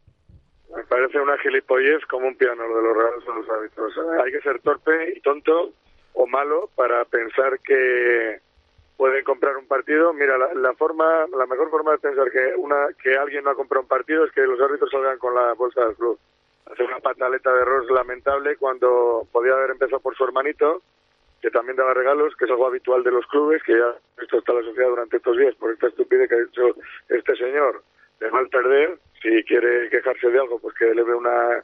Me parece una gilipollez como un piano lo de los regalos a los árbitros. Hay que ser torpe y tonto o malo para pensar que pueden comprar un partido. Mira, la, la forma, la mejor forma de pensar que una que alguien no ha comprado un partido es que los árbitros salgan con la bolsa del club. Hace una pataleta de error lamentable cuando podía haber empezado por su hermanito, que también daba regalos, que es algo habitual de los clubes, que ya esto está la sociedad durante estos días por esta estupidez que ha hecho este señor de mal perder si quiere quejarse de algo, pues que eleve una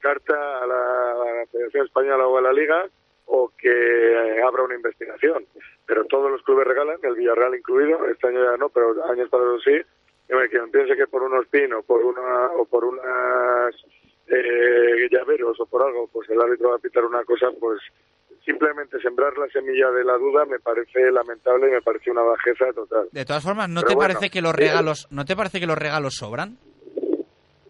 carta a la, Federación Española o a la Liga o que eh, abra una investigación. Pero todos los clubes regalan, el Villarreal incluido, este año ya no, pero años pasados sí. Quien piense que por unos pin o por, una, o por unas eh, llaveros o por algo, pues el árbitro va a pitar una cosa, pues simplemente sembrar la semilla de la duda me parece lamentable y me parece una bajeza total. De todas formas, ¿no Pero te bueno, parece que los eh, regalos, no te parece que los regalos sobran?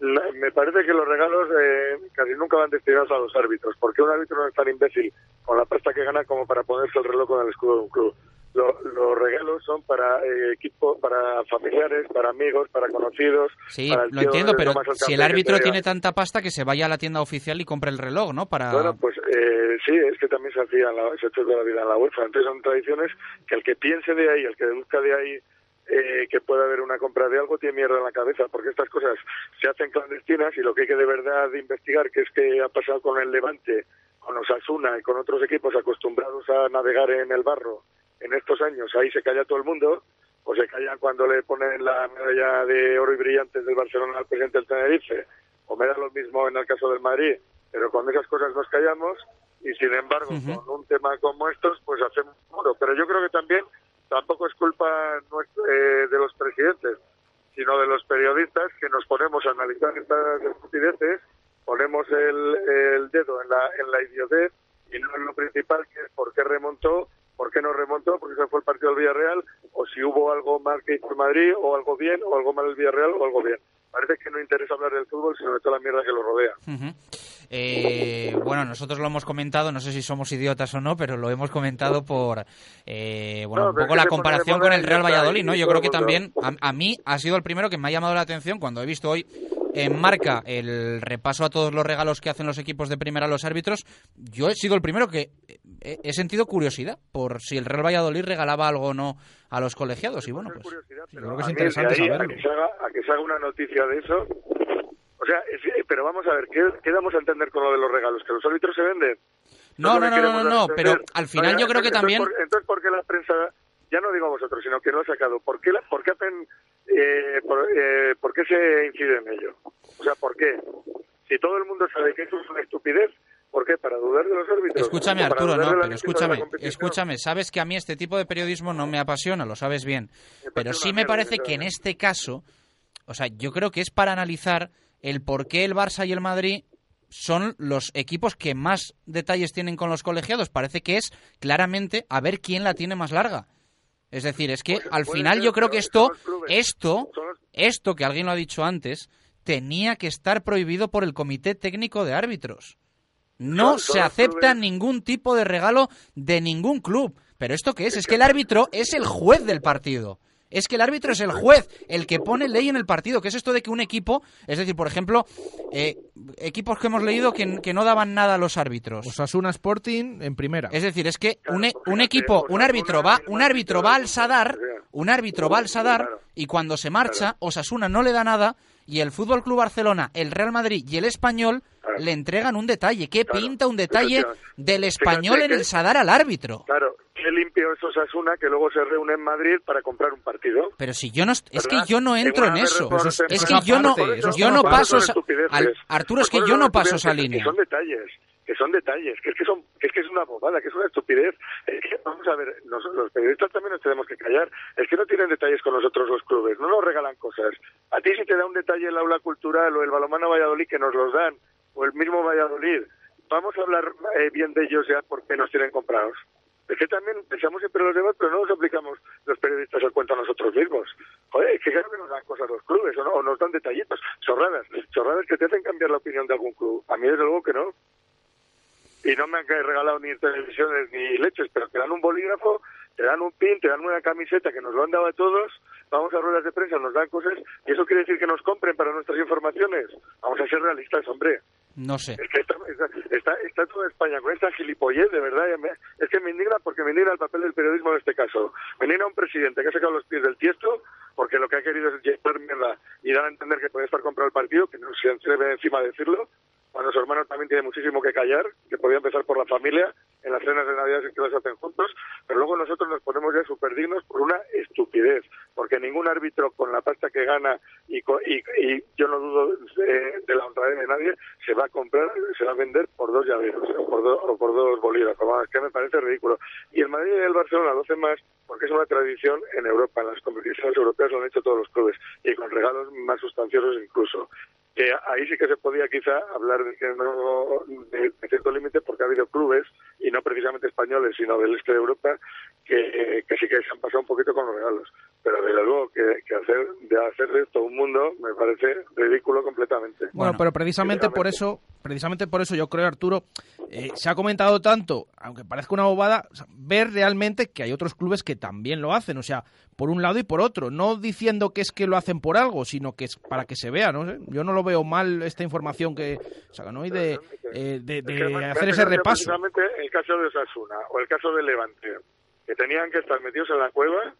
Me parece que los regalos eh, casi nunca van destinados a los árbitros, porque un árbitro no es tan imbécil con la pasta que gana como para ponerse el reloj con el escudo de un club. Lo- los regalos son para eh, equipo, para familiares, para amigos, para conocidos. Sí, para lo entiendo, de pero si el árbitro tiene tanta pasta que se vaya a la tienda oficial y compre el reloj, ¿no? Para Bueno, pues eh, sí, es que también se hacía, en la, se ha hecho toda la vida en la UEFA. Entonces son tradiciones que el que piense de ahí, el que deduzca de ahí eh, que pueda haber una compra de algo, tiene mierda en la cabeza, porque estas cosas se hacen clandestinas y lo que hay que de verdad investigar, que es que ha pasado con el Levante, con Osasuna y con otros equipos acostumbrados a navegar en el barro en estos años, ahí se calla todo el mundo, o se callan cuando le ponen la medalla de oro y brillantes del Barcelona al presidente del Tenerife, o me da lo mismo en el caso del Madrid, pero con esas cosas nos callamos y sin embargo con un tema como estos pues hacemos muro. Pero yo creo que también tampoco es culpa eh, de los presidentes, sino de los periodistas que nos ponemos a analizar estas estupideces, ponemos el, el dedo en la, en la idiotez y no en lo principal que es por qué remontó, por qué no remontó, porque ese fue el partido del Villarreal, o si hubo algo mal que hizo el Madrid, o algo bien, o algo mal el Villarreal, o algo bien. Parece que no interesa hablar del fútbol, sino de toda la mierda que lo rodea. Eh, bueno, nosotros lo hemos comentado, no sé si somos idiotas o no, pero lo hemos comentado por eh, bueno, No, un poco la comparación con el Real Valladolid, ¿no? Yo creo que también a, a mí ha sido el primero que me ha llamado la atención cuando he visto hoy en marca el repaso a todos los regalos que hacen los equipos de primera a los árbitros. Yo he sido el primero que he, he sentido curiosidad por si el Real Valladolid regalaba algo o no a los colegiados y bueno, pues creo que es interesante saberlo. A que se haga una noticia de eso. O sea, eh, pero vamos a ver, ¿qué, qué damos a entender con lo de los regalos? ¿Que los árbitros se venden? No, no, no, no, no, no, pero al final yo creo que entonces, también ¿por- Entonces, ¿por qué la prensa, ya no digo a vosotros, sino que lo ha sacado, ¿por qué, la- por qué hacen, eh, por, eh, por qué se incide en ello? O sea, ¿por qué? Si todo el mundo sabe que eso es una estupidez, ¿por qué? ¿Para dudar de los árbitros? Escúchame, ¿O para Arturo, no, pero escúchame, escúchame. Sabes que a mí este tipo de periodismo no me apasiona, lo sabes bien. Pero sí me parece que en este caso, o sea, yo creo que es para analizar el por qué el Barça y el Madrid son los equipos que más detalles tienen con los colegiados. Parece que es claramente a ver quién la tiene más larga. Es decir, es que al final yo creo que esto, esto, esto que alguien lo ha dicho antes, tenía que estar prohibido por el Comité Técnico de Árbitros. No se acepta ningún tipo de regalo de ningún club. ¿Pero esto qué es? Es que el árbitro es el juez del partido. Es que el árbitro es el juez, el que pone ley en el partido. ¿Qué es esto de que un equipo, es decir, por ejemplo, eh, equipos que hemos leído que, que no daban nada a los árbitros? Osasuna Sporting en primera. Es decir, es que un, e- un equipo, un árbitro va, un árbitro va al Sadar, un árbitro va al Sadar y cuando se marcha, Osasuna no le da nada y el Fútbol Club Barcelona, el Real Madrid y el Español le entregan un detalle. ¿Qué pinta un detalle del español en el Sadar al árbitro? Claro, qué limpio es Osasuna que luego se reúne en Madrid para comprar un partido. Pero si yo no es que yo no En entro en eso. Es que yo no yo no paso al- Arturo es que yo no paso esa línea. Que son detalles, que son detalles, que es que son, que es que es una bobada, que es una estupidez. Es que, vamos a ver, nos- los periodistas también nos tenemos que callar. Es que no tienen detalles con nosotros los clubes, no nos regalan cosas. A ti si te da un detalle el aula cultural o el balomano Valladolid que nos los dan, o el mismo Valladolid, vamos a hablar eh, bien de ellos ya porque nos tienen comprados. Es que también pensamos siempre los demás, pero no nos aplicamos los periodistas el cuento a nosotros mismos. Joder, que claro que nos dan cosas los clubes, o, no, o nos dan detallitos, chorradas, chorradas que te hacen cambiar la opinión de algún club. A mí desde luego que no. Y no me han regalado ni televisiones ni leches, pero te dan un bolígrafo, te dan un pin, te dan una camiseta que nos lo han dado a todos, vamos a ruedas de prensa, nos dan cosas, y eso quiere decir que nos compren para nuestras informaciones. Vamos a ser realistas, hombre. No sé. Es que está, está, está, toda España con esta gilipollez, de verdad. es que me indigna porque me indigna el papel del periodismo en este caso. Me indigna un presidente que ha sacado los pies del tiesto porque lo que ha querido es llevar mierda y dar a entender que puede estar comprado el partido, que no se atreve encima a decirlo, cuando su hermano también tiene muchísimo que callar, que podía empezar por la familia, en las cenas de Navidad que las hacen juntos, pero luego nosotros nos ponemos ya súper dignos por una estupidez, porque ningún árbitro con la pasta que gana y y, y, yo no dudo de, de la honradez de nadie, se va a comprar, se va a vender por dos llaveros o por, do- o por dos bolígrafos. Que me parece ridículo. Y el Madrid y el Barcelona lo hacen más porque es una tradición en Europa, en las competiciones europeas lo han hecho todos los clubes y con regalos más sustanciosos incluso. Que ahí sí que se podía quizá hablar de, que no, de, cierto límite porque ha habido clubes, y no precisamente españoles, sino del este de Europa, que sí que se han pasado un poquito con los regalos. Pero desde luego que, que hacer de hacer de esto un mundo me parece ridículo completamente. Bueno, pero precisamente por eso, precisamente por eso yo creo, Arturo, eh, se ha comentado tanto, aunque parezca una bobada, o sea, ver realmente que hay otros clubes que también lo hacen, o sea, por un lado y por otro, no diciendo que es que lo hacen por algo, sino que es para que se vea, ¿no? sé, Yo no lo veo mal esta información que sacan hoy de, eh, de, de Es que me- me hacer hace ese repaso. Precisamente el caso de Osasuna o el caso de Levante, que tenían que estar metidos en la cueva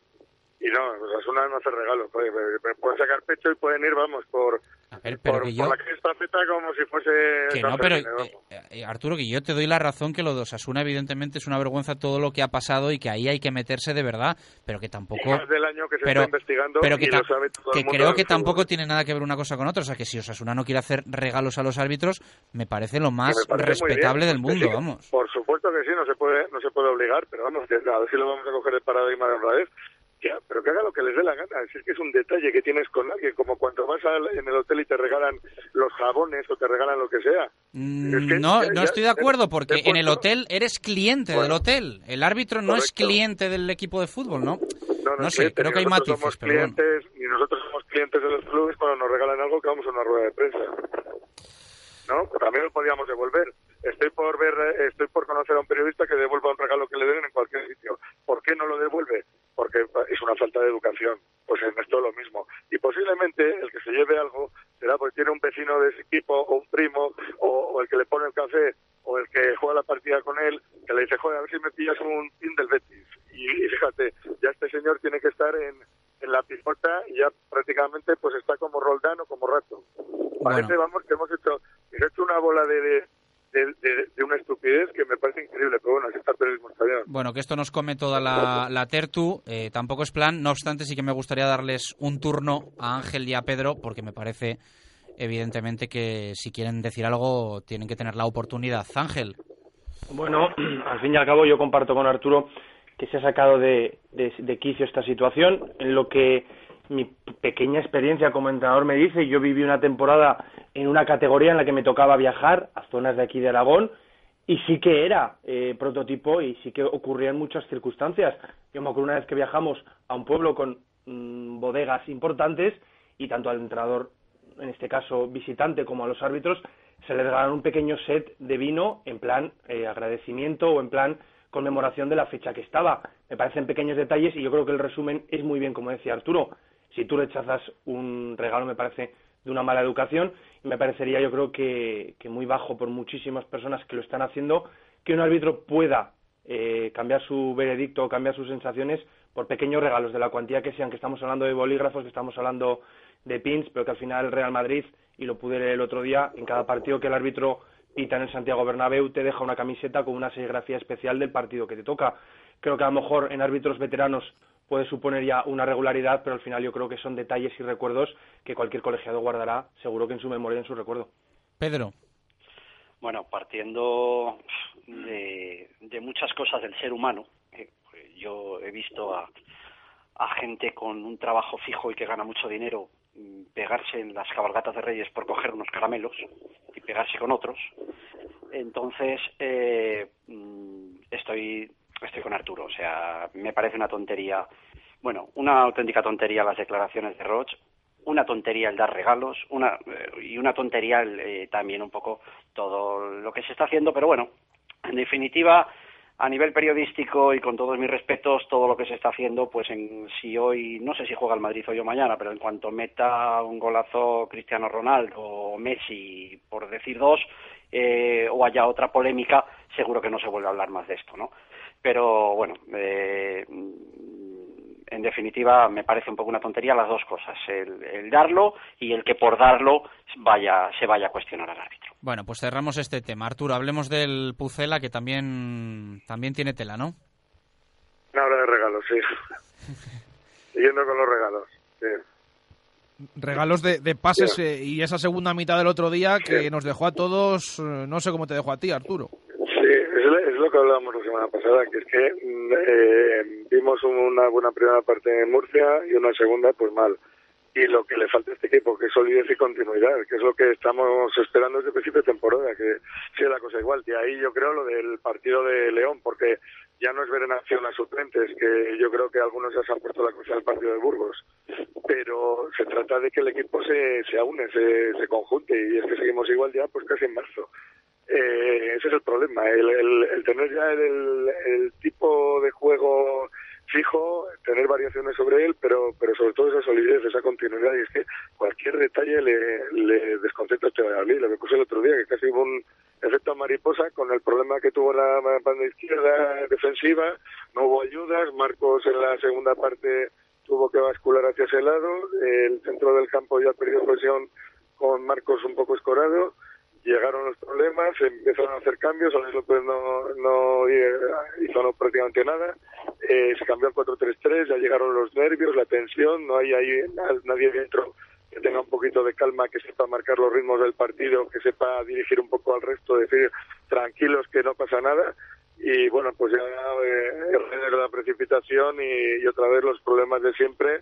y no, Osasuna no hace me pueden sacar pecho y pueden ir, vamos, por, pero por, que por yo- la estafeta como si fuese... Que no, pero vamos. eh, eh, Arturo, que yo te doy la razón que lo de Osasuna evidentemente es una vergüenza todo lo que ha pasado y que ahí hay que meterse de verdad, pero que tampoco... Y más del año que se pero, está investigando pero y que, lo ta- sabe todo el que mundo creo que fútbol. tampoco tiene nada que ver una cosa con otra. O sea, que si Osasuna no quiere hacer regalos a los árbitros, me parece lo más parece respetable bien, del pues mundo, sí, vamos. Por supuesto que sí, no se puede no se puede obligar, pero vamos, a ver si lo vamos a coger el paradigma de honradez. Ya, pero que haga lo que les dé la gana. Si es que es un detalle que tienes con alguien, como cuando vas al- en el hotel y te regalan los jabones o te regalan lo que sea. Mm, Es que no, ya- no estoy de acuerdo, porque en el hotel eres cliente del hotel. El árbitro no es cliente del equipo de fútbol, ¿no? No, No sé, cliente, creo que hay matices, somos pero bueno. clientes, Ni nosotros somos clientes de los clubes cuando nos regalan algo que vamos a una rueda de prensa. ¿No? También lo podíamos devolver. Estoy por ver, eh, estoy por conocer a un periodista que devuelva un regalo que le den en cualquier sitio. ¿Por qué no lo devuelve? Porque es una falta de educación. Pues en esto lo mismo. Y posiblemente el que se lleve algo será porque tiene un vecino de ese equipo o un primo o, o el que le pone el café o el que juega la partida con él que le dice, joder, a ver si me pillas un pin del Betis. Y, y fíjate, ya este señor tiene que estar en, en la pijota y ya prácticamente pues está como Roldán o como Rato. Parece, vamos, que hemos hecho, hemos hecho una bola de, de, de- de- de una estupidez que me parece increíble, pero bueno, así está el periodismo. Bueno, que esto nos come toda la, la tertu, eh, tampoco es plan, no obstante sí que me gustaría darles un turno a Ángel y a Pedro, porque me parece evidentemente que si quieren decir algo tienen que tener la oportunidad. Ángel. Bueno, al fin y al cabo yo comparto con Arturo que se ha sacado de, de, de quicio esta situación, en lo que mi pequeña experiencia como entrenador me dice, yo viví una temporada en una categoría en la que me tocaba viajar a zonas de aquí de Aragón y sí que era eh, prototipo y sí que ocurrían muchas circunstancias. Yo me acuerdo una vez que viajamos a un pueblo con mm, bodegas importantes y tanto al entrenador, en este caso visitante, como a los árbitros, se les regalaron un pequeño set de vino en plan eh, agradecimiento o en plan conmemoración de la fecha que estaba. Me parecen pequeños detalles y yo creo que el resumen es muy bien, como decía Arturo. Si tú rechazas un regalo, me parece de una mala educación y me parecería, yo creo que, que muy bajo por muchísimas personas que lo están haciendo, que un árbitro pueda eh, cambiar su veredicto o cambiar sus sensaciones por pequeños regalos de la cuantía que sean, que estamos hablando de bolígrafos, que estamos hablando de pins, pero que al final el Real Madrid, y lo pude leer el otro día, en cada partido que el árbitro pita en el Santiago Bernabéu te deja una camiseta con una serigrafía especial del partido que te toca. Creo que a lo mejor en árbitros veteranos puede suponer ya una regularidad, pero al final yo creo que son detalles y recuerdos que cualquier colegiado guardará seguro que en su memoria y en su recuerdo. Pedro. Bueno, partiendo de, de muchas cosas del ser humano, eh, yo he visto a, a gente con un trabajo fijo y que gana mucho dinero mm, pegarse en las cabalgatas de Reyes por coger unos caramelos y pegarse con otros. Entonces, eh, mm, estoy, estoy con Arturo. O sea, me parece una tontería, bueno, una auténtica tontería las declaraciones de Roch, una tontería el dar regalos, una, eh, y una tontería el, eh, también un poco todo lo que se está haciendo, pero bueno, en definitiva, a nivel periodístico y con todos mis respetos, todo lo que se está haciendo, pues en, si hoy, no sé si juega el Madrid hoy o mañana, pero en cuanto meta un golazo Cristiano Ronaldo o Messi, por decir dos, eh, o haya otra polémica, seguro que no se vuelve a hablar más de esto, ¿no? Pero bueno, eh, en definitiva me parece un poco una tontería las dos cosas, el, el darlo y el que por darlo vaya, se vaya a cuestionar al árbitro. Bueno, pues cerramos este tema. Arturo, hablemos del Pucela, que también, también tiene tela, ¿no? Una hora de regalos, sí. Siguiendo con los regalos, sí. Regalos de, de pases eh, y esa segunda mitad del otro día que nos dejó a todos, eh, no sé cómo te dejó a ti, Arturo. Sí, es, lo- es lo que hablábamos la semana pasada, que es que mm, eh, vimos una buena primera parte en Murcia y una segunda pues mal. Y lo que le falta a este equipo, que es solidez y continuidad, que es lo que estamos esperando desde el principio de temporada, que siga la cosa igual. De ahí yo creo lo del partido de León, porque ya no es ver en acción a suplentes, que yo creo que algunos ya se han puesto la cruz en el partido de Burgos, pero se trata de que el equipo se, se aúne, se, se conjunte, y es que seguimos igual ya pues casi en marzo. Eh, ese es el problema, el, tener ya el, tipo de juego fijo, tener variaciones sobre él, pero pero sobre todo esa solidez, esa continuidad, y es que cualquier detalle le, le desconcentra este Valladolid. Lo que puse el otro día, que casi hubo un efecto mariposa con el problema que tuvo la banda izquierda defensiva, no hubo ayudas, Marcos en la segunda parte tuvo que bascular hacia ese lado, el centro del campo ya perdió presión con Marcos un poco escorado, llegaron los problemas, empezaron a hacer cambios, Alex López no, no eh, hizo no, prácticamente nada, eh, se cambió al 4-3-3, ya llegaron los nervios, la tensión, no hay ahí na- nadie dentro que tenga un poquito de calma, que sepa marcar los ritmos del partido, que sepa dirigir un poco al resto, decir tranquilos que no pasa nada. Y bueno, pues ya eh, la precipitación y otra vez los problemas de siempre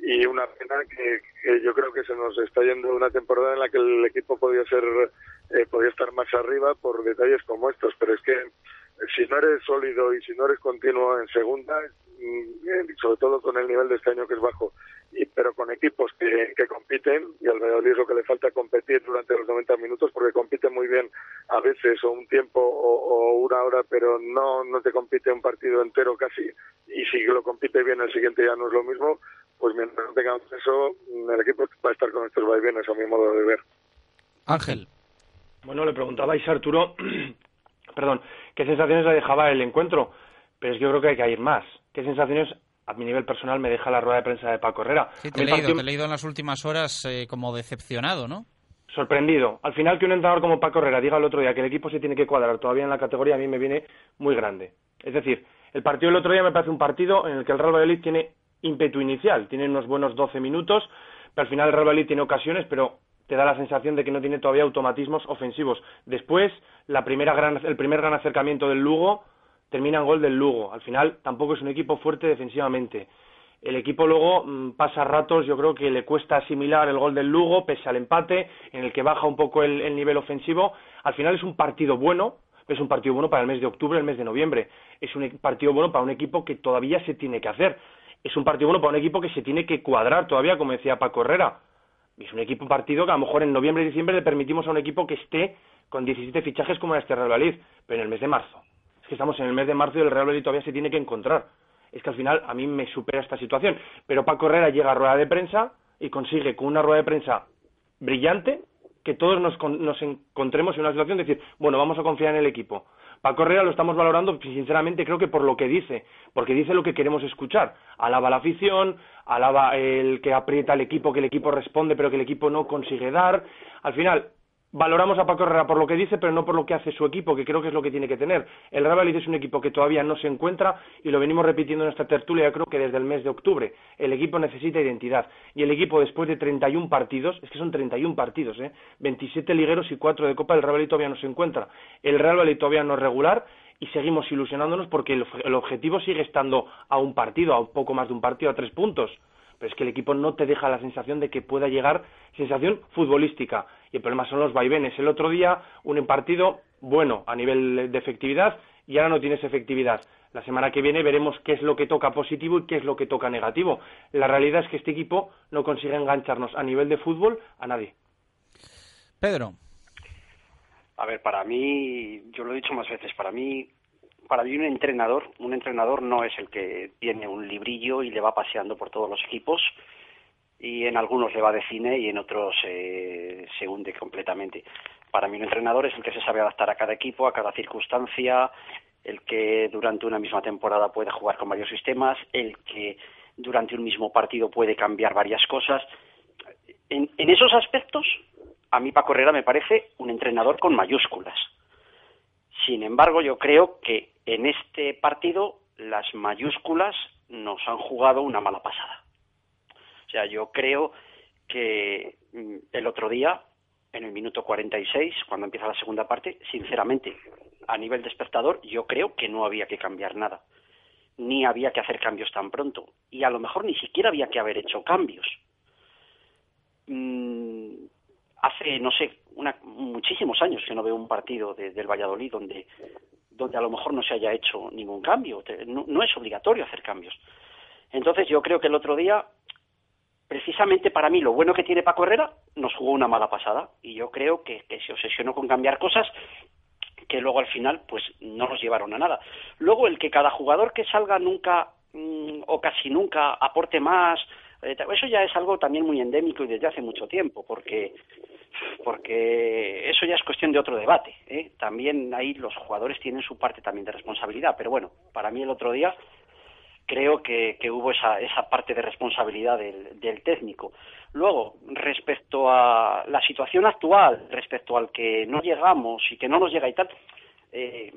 y una pena que, yo creo que se nos está yendo una temporada en la que el equipo podía ser eh, podía estar más arriba por detalles como estos pero es que eh, si no eres sólido y si no eres continuo en segunda mm, eh, sobre todo con el nivel de este año que es bajo y pero con equipos que, que compiten y al Valladolid es lo que le falta competir durante los 90 minutos porque compite muy bien a veces o un tiempo o, o una hora pero no no te compite un partido entero casi y si lo compite bien el siguiente ya no es lo mismo pues mientras no tengamos eso el equipo va a estar con estos vaivenes a mi modo de ver Ángel. Bueno, le preguntabais a Arturo, perdón, qué sensaciones le dejaba el encuentro, pero es que yo creo que hay que ir más. ¿Qué sensaciones a mi nivel personal me deja la rueda de prensa de Paco Herrera? Sí, te he leído, partido- te he leído en las últimas horas eh, como decepcionado, ¿no? sorprendido. Al final que un entrenador como Paco Herrera diga el otro día que el equipo se tiene que cuadrar todavía en la categoría a mí me viene muy grande. Es decir, el partido del otro día me parece un partido en el que el Real Valladolid tiene ímpetu inicial, tiene unos buenos 12 minutos, pero al final el Real Valladolid tiene ocasiones, pero te da la sensación de que no tiene todavía automatismos ofensivos. Después, la primera gran, el primer gran acercamiento del Lugo termina en gol del Lugo. Al final tampoco es un equipo fuerte defensivamente. El equipo luego mm, pasa ratos, yo creo que le cuesta asimilar el gol del Lugo, pese al empate, en el que baja un poco el, el nivel ofensivo. Al final es un partido bueno, es un partido bueno para el mes de octubre, el mes de noviembre. Es un e- partido bueno para un equipo que todavía se tiene que hacer. Es un partido bueno para un equipo que se tiene que cuadrar todavía, como decía Paco Herrera. Es un equipo partido que a lo mejor en noviembre y diciembre le permitimos a un equipo que esté con 17 fichajes como este Real Valladolid, pero en el mes de marzo. Es que estamos en el mes de marzo y el Real Valladolid todavía se tiene que encontrar. Es que al final a mí me supera esta situación. Pero Paco Herrera llega a rueda de prensa y consigue con una rueda de prensa brillante que todos nos, nos encontremos en una situación de decir, bueno, vamos a confiar en el equipo. Paco Herrera lo estamos valorando, sinceramente, creo que por lo que dice, porque dice lo que queremos escuchar. Alaba la afición, alaba el que aprieta al equipo, que el equipo responde, pero que el equipo no consigue dar. Al final, valoramos a Paco Herrera por lo que dice, pero no por lo que hace su equipo, que creo que es lo que tiene que tener. El Real Valladolid es un equipo que todavía no se encuentra y lo venimos repitiendo en esta tertulia, creo que desde el mes de octubre. El equipo necesita identidad y el equipo después de 31 partidos, es que son 31 partidos, ¿eh? 27 ligueros y 4 de Copa, el Real Valladolid todavía no se encuentra. El Real Valladolid todavía no es regular y seguimos ilusionándonos porque el, el objetivo sigue estando a un partido, a un poco más de un partido, a tres puntos pero es que el equipo no te deja la sensación de que pueda llegar, sensación futbolística. Y el problema son los vaivenes. El otro día, un partido bueno a nivel de efectividad y ahora no tienes efectividad. La semana que viene veremos qué es lo que toca positivo y qué es lo que toca negativo. La realidad es que este equipo no consigue engancharnos a nivel de fútbol a nadie. Pedro. A ver, para mí, yo lo he dicho más veces, para mí, para mí un entrenador, un entrenador no es el que tiene un librillo y le va paseando por todos los equipos y en algunos le va de cine y en otros eh, se hunde completamente. Para mí un entrenador es el que se sabe adaptar a cada equipo, a cada circunstancia, el que durante una misma temporada puede jugar con varios sistemas, el que durante un mismo partido puede cambiar varias cosas. En, en esos aspectos, a mí Paco Herrera me parece un entrenador con mayúsculas. Sin embargo, yo creo que en este partido las mayúsculas nos han jugado una mala pasada. O sea, yo creo que mm, el otro día, en el minuto 46, cuando empieza la segunda parte, sinceramente, a nivel de espectador, yo creo que no había que cambiar nada. Ni había que hacer cambios tan pronto. Y a lo mejor ni siquiera había que haber hecho cambios. Hace, no sé, una, muchísimos años que no veo un partido de- del Valladolid donde, donde a lo mejor no se haya hecho ningún cambio. No es obligatorio hacer cambios. Entonces yo creo que el otro día, precisamente para mí, lo bueno que tiene Paco Herrera, nos jugó una mala pasada. Y yo creo que, que se obsesionó con cambiar cosas que luego al final pues no nos llevaron a nada. Luego el que cada jugador que salga nunca mm, o casi nunca aporte más, eh, eso ya es algo también muy endémico y desde hace mucho tiempo, porque porque eso ya es cuestión de otro debate. ¿eh? También ahí los jugadores tienen su parte también de responsabilidad, pero bueno, para mí el otro día creo que, que hubo esa, esa parte de responsabilidad del, del técnico. Luego, respecto a la situación actual, respecto al que no llegamos y que no nos llega y tal, eh,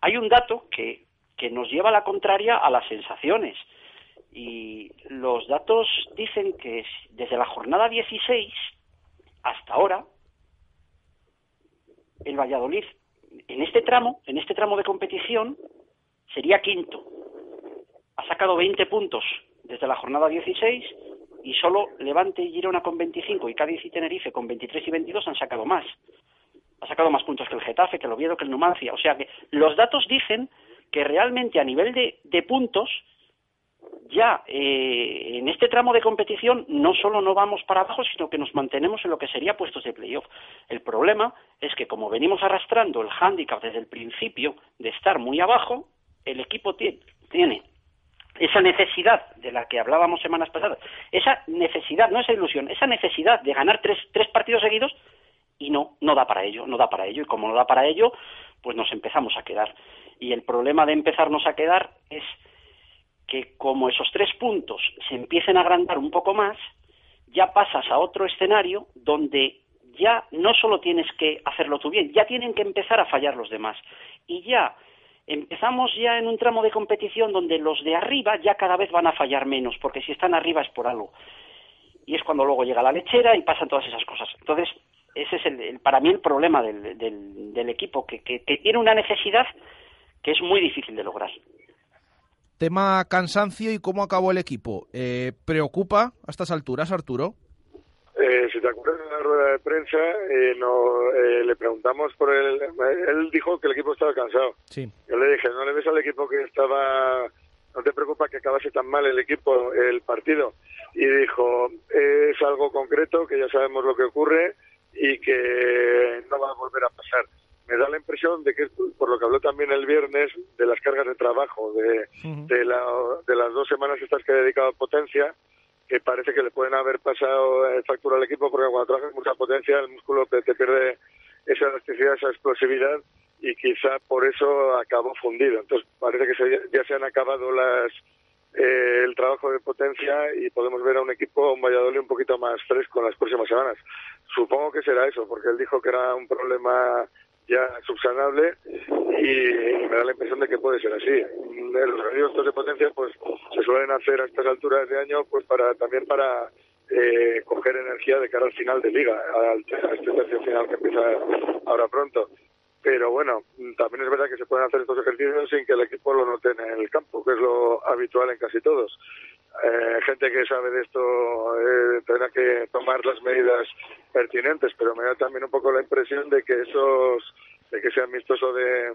hay un dato que, que nos lleva a la contraria a las sensaciones. Y los datos dicen que desde la jornada 16 hasta ahora, el Valladolid, en este tramo, en este tramo de competición, sería quinto. Ha sacado 20 puntos desde la jornada 16 y solo Levante y Girona con 25 y Cádiz y Tenerife con 23 y 22 han sacado más. Ha sacado más puntos que el Getafe, que el Oviedo, que el Numancia. O sea que los datos dicen que realmente a nivel de, de puntos ya eh, en este tramo de competición no solo no vamos para abajo, sino que nos mantenemos en lo que sería puestos de playoff. El problema es que como venimos arrastrando el hándicap desde el principio de estar muy abajo, el equipo tie- tiene esa necesidad de la que hablábamos semanas pasadas, esa necesidad, no esa ilusión, esa necesidad de ganar tres, tres partidos seguidos y no, no da para ello, no da para ello. Y como no da para ello, pues nos empezamos a quedar. Y el problema de empezarnos a quedar es que como esos tres puntos se empiecen a agrandar un poco más, ya pasas a otro escenario donde ya no solo tienes que hacerlo tú bien, ya tienen que empezar a fallar los demás. Y ya empezamos ya en un tramo de competición donde los de arriba ya cada vez van a fallar menos, porque si están arriba es por algo. Y es cuando luego llega la lechera y pasan todas esas cosas. Entonces, ese es el, para mí el problema del, del, equipo, que tiene una necesidad que es muy difícil de lograr. Tema cansancio y cómo acabó el equipo. Eh, ¿Preocupa a estas alturas, Arturo? Eh, si te acuerdas de la rueda de prensa, eh, no, eh, le preguntamos por el. Él dijo que el equipo estaba cansado. Sí. Yo le dije, ¿no le ves al equipo que estaba.? ¿No te preocupa que acabase tan mal el equipo, el partido? Y dijo, es algo concreto, que ya sabemos lo que ocurre y que no va a volver a pasar. Me da la impresión de que, por lo que habló también el viernes, de las cargas de trabajo, de, de, la- de las dos semanas estas que he dedicado a potencia, que parece que le pueden haber pasado eh, factura al equipo porque cuando trabajas mucha potencia el músculo te, te pierde esa elasticidad, esa explosividad y quizá por eso acabó fundido. Entonces parece que se- ya se han acabado las eh, el trabajo de potencia y podemos ver a un equipo, un Valladolid un poquito más fresco en las próximas semanas. Supongo que será eso, porque él dijo que era un problema ya subsanable y me da la impresión de que puede ser así. Mm, Los eventos de potencia pues se suelen hacer a estas alturas de año pues para también para eh, coger energía de cara al final de liga, al, a este tercio final que empieza ahora pronto. Pero bueno, también es verdad que se pueden hacer estos ejercicios sin que el equipo lo note en el campo, que es lo habitual en casi todos. Eh, gente que sabe de esto eh, tendrá que tomar las medidas pertinentes, pero me da también un poco la impresión de que esos, de que ese amistoso de,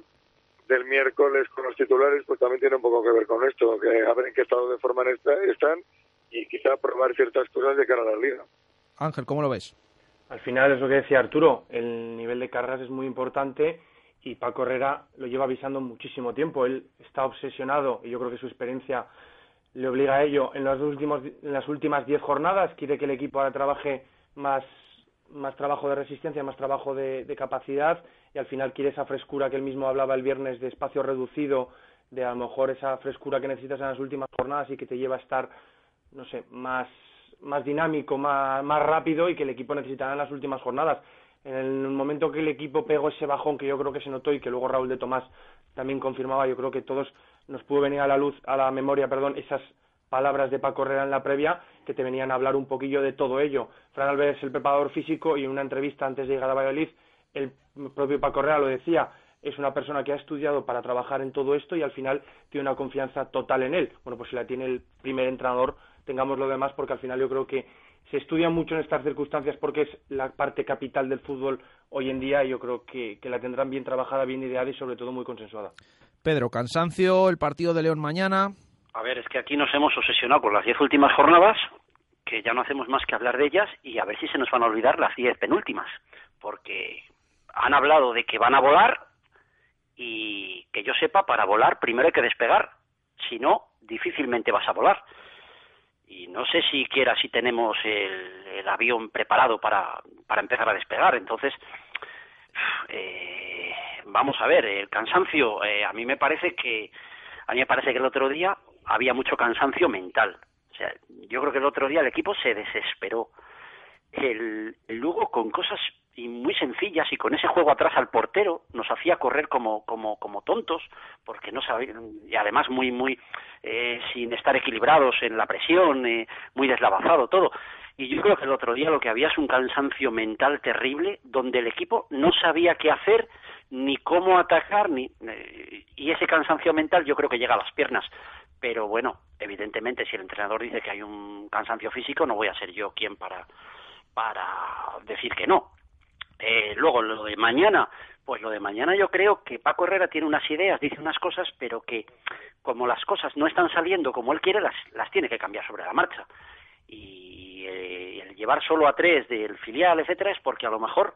del miércoles con los titulares, pues también tiene un poco que ver con esto, que a ver en qué estado de forma está- están y quizá probar ciertas cosas de cara a la liga. Ángel, ¿cómo lo ves? Al final es lo que decía Arturo, el nivel de cargas es muy importante y Paco Herrera lo lleva avisando muchísimo tiempo. Él está obsesionado y yo creo que su experiencia le obliga a ello en, últimos, en las últimas 10 jornadas. Quiere que el equipo ahora trabaje más, más trabajo de resistencia, más trabajo de, de capacidad y al final quiere esa frescura que él mismo hablaba el viernes de espacio reducido, de a lo mejor esa frescura que necesitas en las últimas jornadas y que te lleva a estar, no sé, más, más dinámico, más, más rápido y que el equipo necesitará en las últimas jornadas. En el momento que el equipo pegó ese bajón que yo creo que se notó y que luego Raúl de Tomás también confirmaba, yo creo que todos nos pudo venir a la luz, a la memoria, perdón, esas palabras de Paco Herrera en la previa que te venían a hablar un poquillo de todo ello. Fran Alves es el preparador físico y en una entrevista antes de llegar a Valladolid, el propio Paco Herrera lo decía, es una persona que ha estudiado para trabajar en todo esto y al final tiene una confianza total en él. Bueno, pues si la tiene el primer entrenador, tengamos lo demás porque al final yo creo que se estudia mucho en estas circunstancias porque es la parte capital del fútbol hoy en día y yo creo que, que la tendrán bien trabajada, bien ideada y sobre todo muy consensuada. Pedro, cansancio, el partido de León mañana. A ver, es que aquí nos hemos obsesionado con las diez últimas jornadas, que ya no hacemos más que hablar de ellas y a ver si se nos van a olvidar las diez penúltimas, porque han hablado de que van a volar y que yo sepa, para volar primero hay que despegar, si no, difícilmente vas a volar. Y no sé siquiera si tenemos el, avión preparado para, para empezar a despegar, entonces, eh, vamos a ver, el cansancio, eh, a mí me parece que, a mí me parece que el otro día había mucho cansancio mental. O sea, yo creo que el otro día el equipo se desesperó. El, el con cosas y muy sencillas y con ese juego atrás al portero nos hacía correr como como como tontos porque no sabían y además muy muy eh, sin estar equilibrados en la presión eh, muy deslavazado todo y yo creo que el otro día lo que había es un cansancio mental terrible donde el equipo no sabía qué hacer ni cómo atacar ni eh, y ese cansancio mental yo creo que llega a las piernas pero bueno evidentemente si el entrenador dice que hay un cansancio físico no voy a ser yo quien para para decir que no eh, luego, lo de mañana, pues lo de mañana yo creo que Paco Herrera tiene unas ideas, dice unas cosas, pero que como las cosas no están saliendo como él quiere, las, las tiene que cambiar sobre la marcha. Y eh, el llevar solo a tres del filial, etcétera, es porque a lo mejor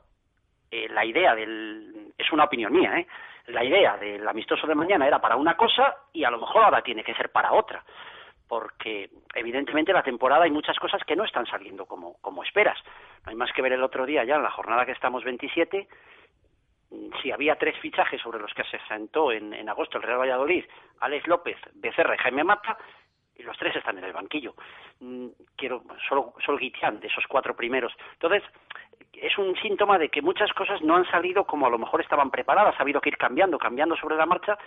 eh, la idea del... es una opinión mía, ¿eh? La idea del amistoso de mañana era para una cosa y a lo mejor ahora tiene que ser para otra porque evidentemente la temporada hay muchas cosas que no están saliendo como, como esperas. No hay más que ver el otro día ya en la jornada que estamos 27, si había tres fichajes sobre los que se sentó en, en agosto el Real Valladolid, Alex López, Becerra y Jaime Mata, y los tres están en el banquillo. Mm, quiero solo solo Guitián de esos cuatro primeros. Entonces, es un síntoma de que muchas cosas no han salido como a lo mejor estaban preparadas, ha habido que ir cambiando, cambiando sobre la marcha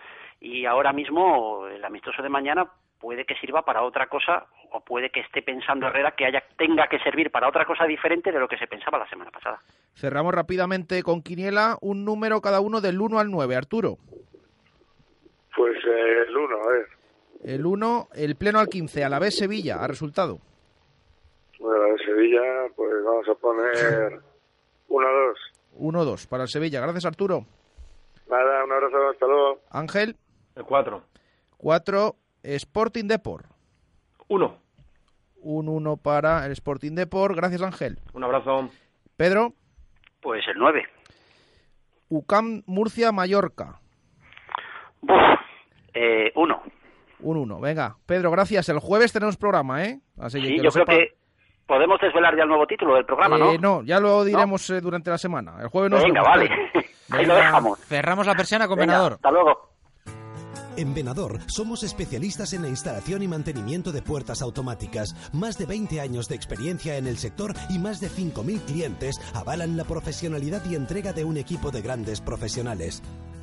y ahora mismo el amistoso de mañana puede que sirva para otra cosa o puede que esté pensando Herrera que haya tenga que servir para otra cosa diferente de lo que se pensaba la semana pasada. Cerramos rápidamente con Quiniela un número cada uno del 1 al 9, Arturo. Pues eh, el 1, a ver. El 1, el pleno al 15, a la vez Sevilla, ha resultado. Bueno, de Sevilla, pues vamos a poner 1-2. 1-2 para el Sevilla. Gracias, Arturo. Nada, un abrazo, hasta luego. Ángel. El 4. 4, Sporting Deport. 1. Un 1 para el Sporting Deport. Gracias, Ángel. Un abrazo. Pedro. Pues el 9. UCAM Murcia Mallorca. Eh, 1. Un 1. Venga, Pedro, gracias. El jueves tenemos programa, ¿eh? Así que Sí, que yo creo sepa- que podemos desvelar ya el nuevo título del programa, ¿no? Eh, no, ya lo diremos eh, durante la semana. El jueves nos Venga, vale. Ahí lo dejamos. Cerramos la persiana con Venga, Venador. Hasta luego. En Venador somos especialistas en la instalación y mantenimiento de puertas automáticas. Más de 20 años de experiencia en el sector y más de 5.000 clientes avalan la profesionalidad y entrega de un equipo de grandes profesionales.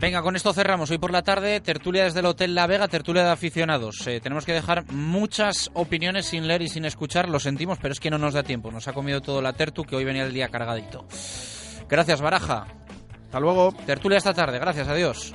Venga, con esto cerramos. Hoy por la tarde, tertulia desde el Hotel La Vega, tertulia de aficionados. Eh, tenemos que dejar muchas opiniones sin leer y sin escuchar. Lo sentimos, pero es que no nos da tiempo. Nos ha comido todo la tertu, que hoy venía el día cargadito. Gracias, Baraja. Hasta luego. Tertulia esta tarde. Gracias, adiós.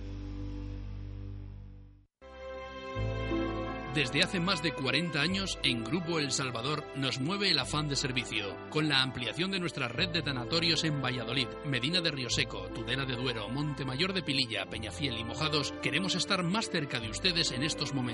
Desde hace más de 40 años, en Grupo El Salvador nos mueve el afán de servicio. Con la ampliación de nuestra red de tanatorios en Valladolid, Medina de Rioseco, Tudela de Duero, Montemayor de Pililla, Peñafiel y Mojados, queremos estar más cerca de ustedes en estos momentos.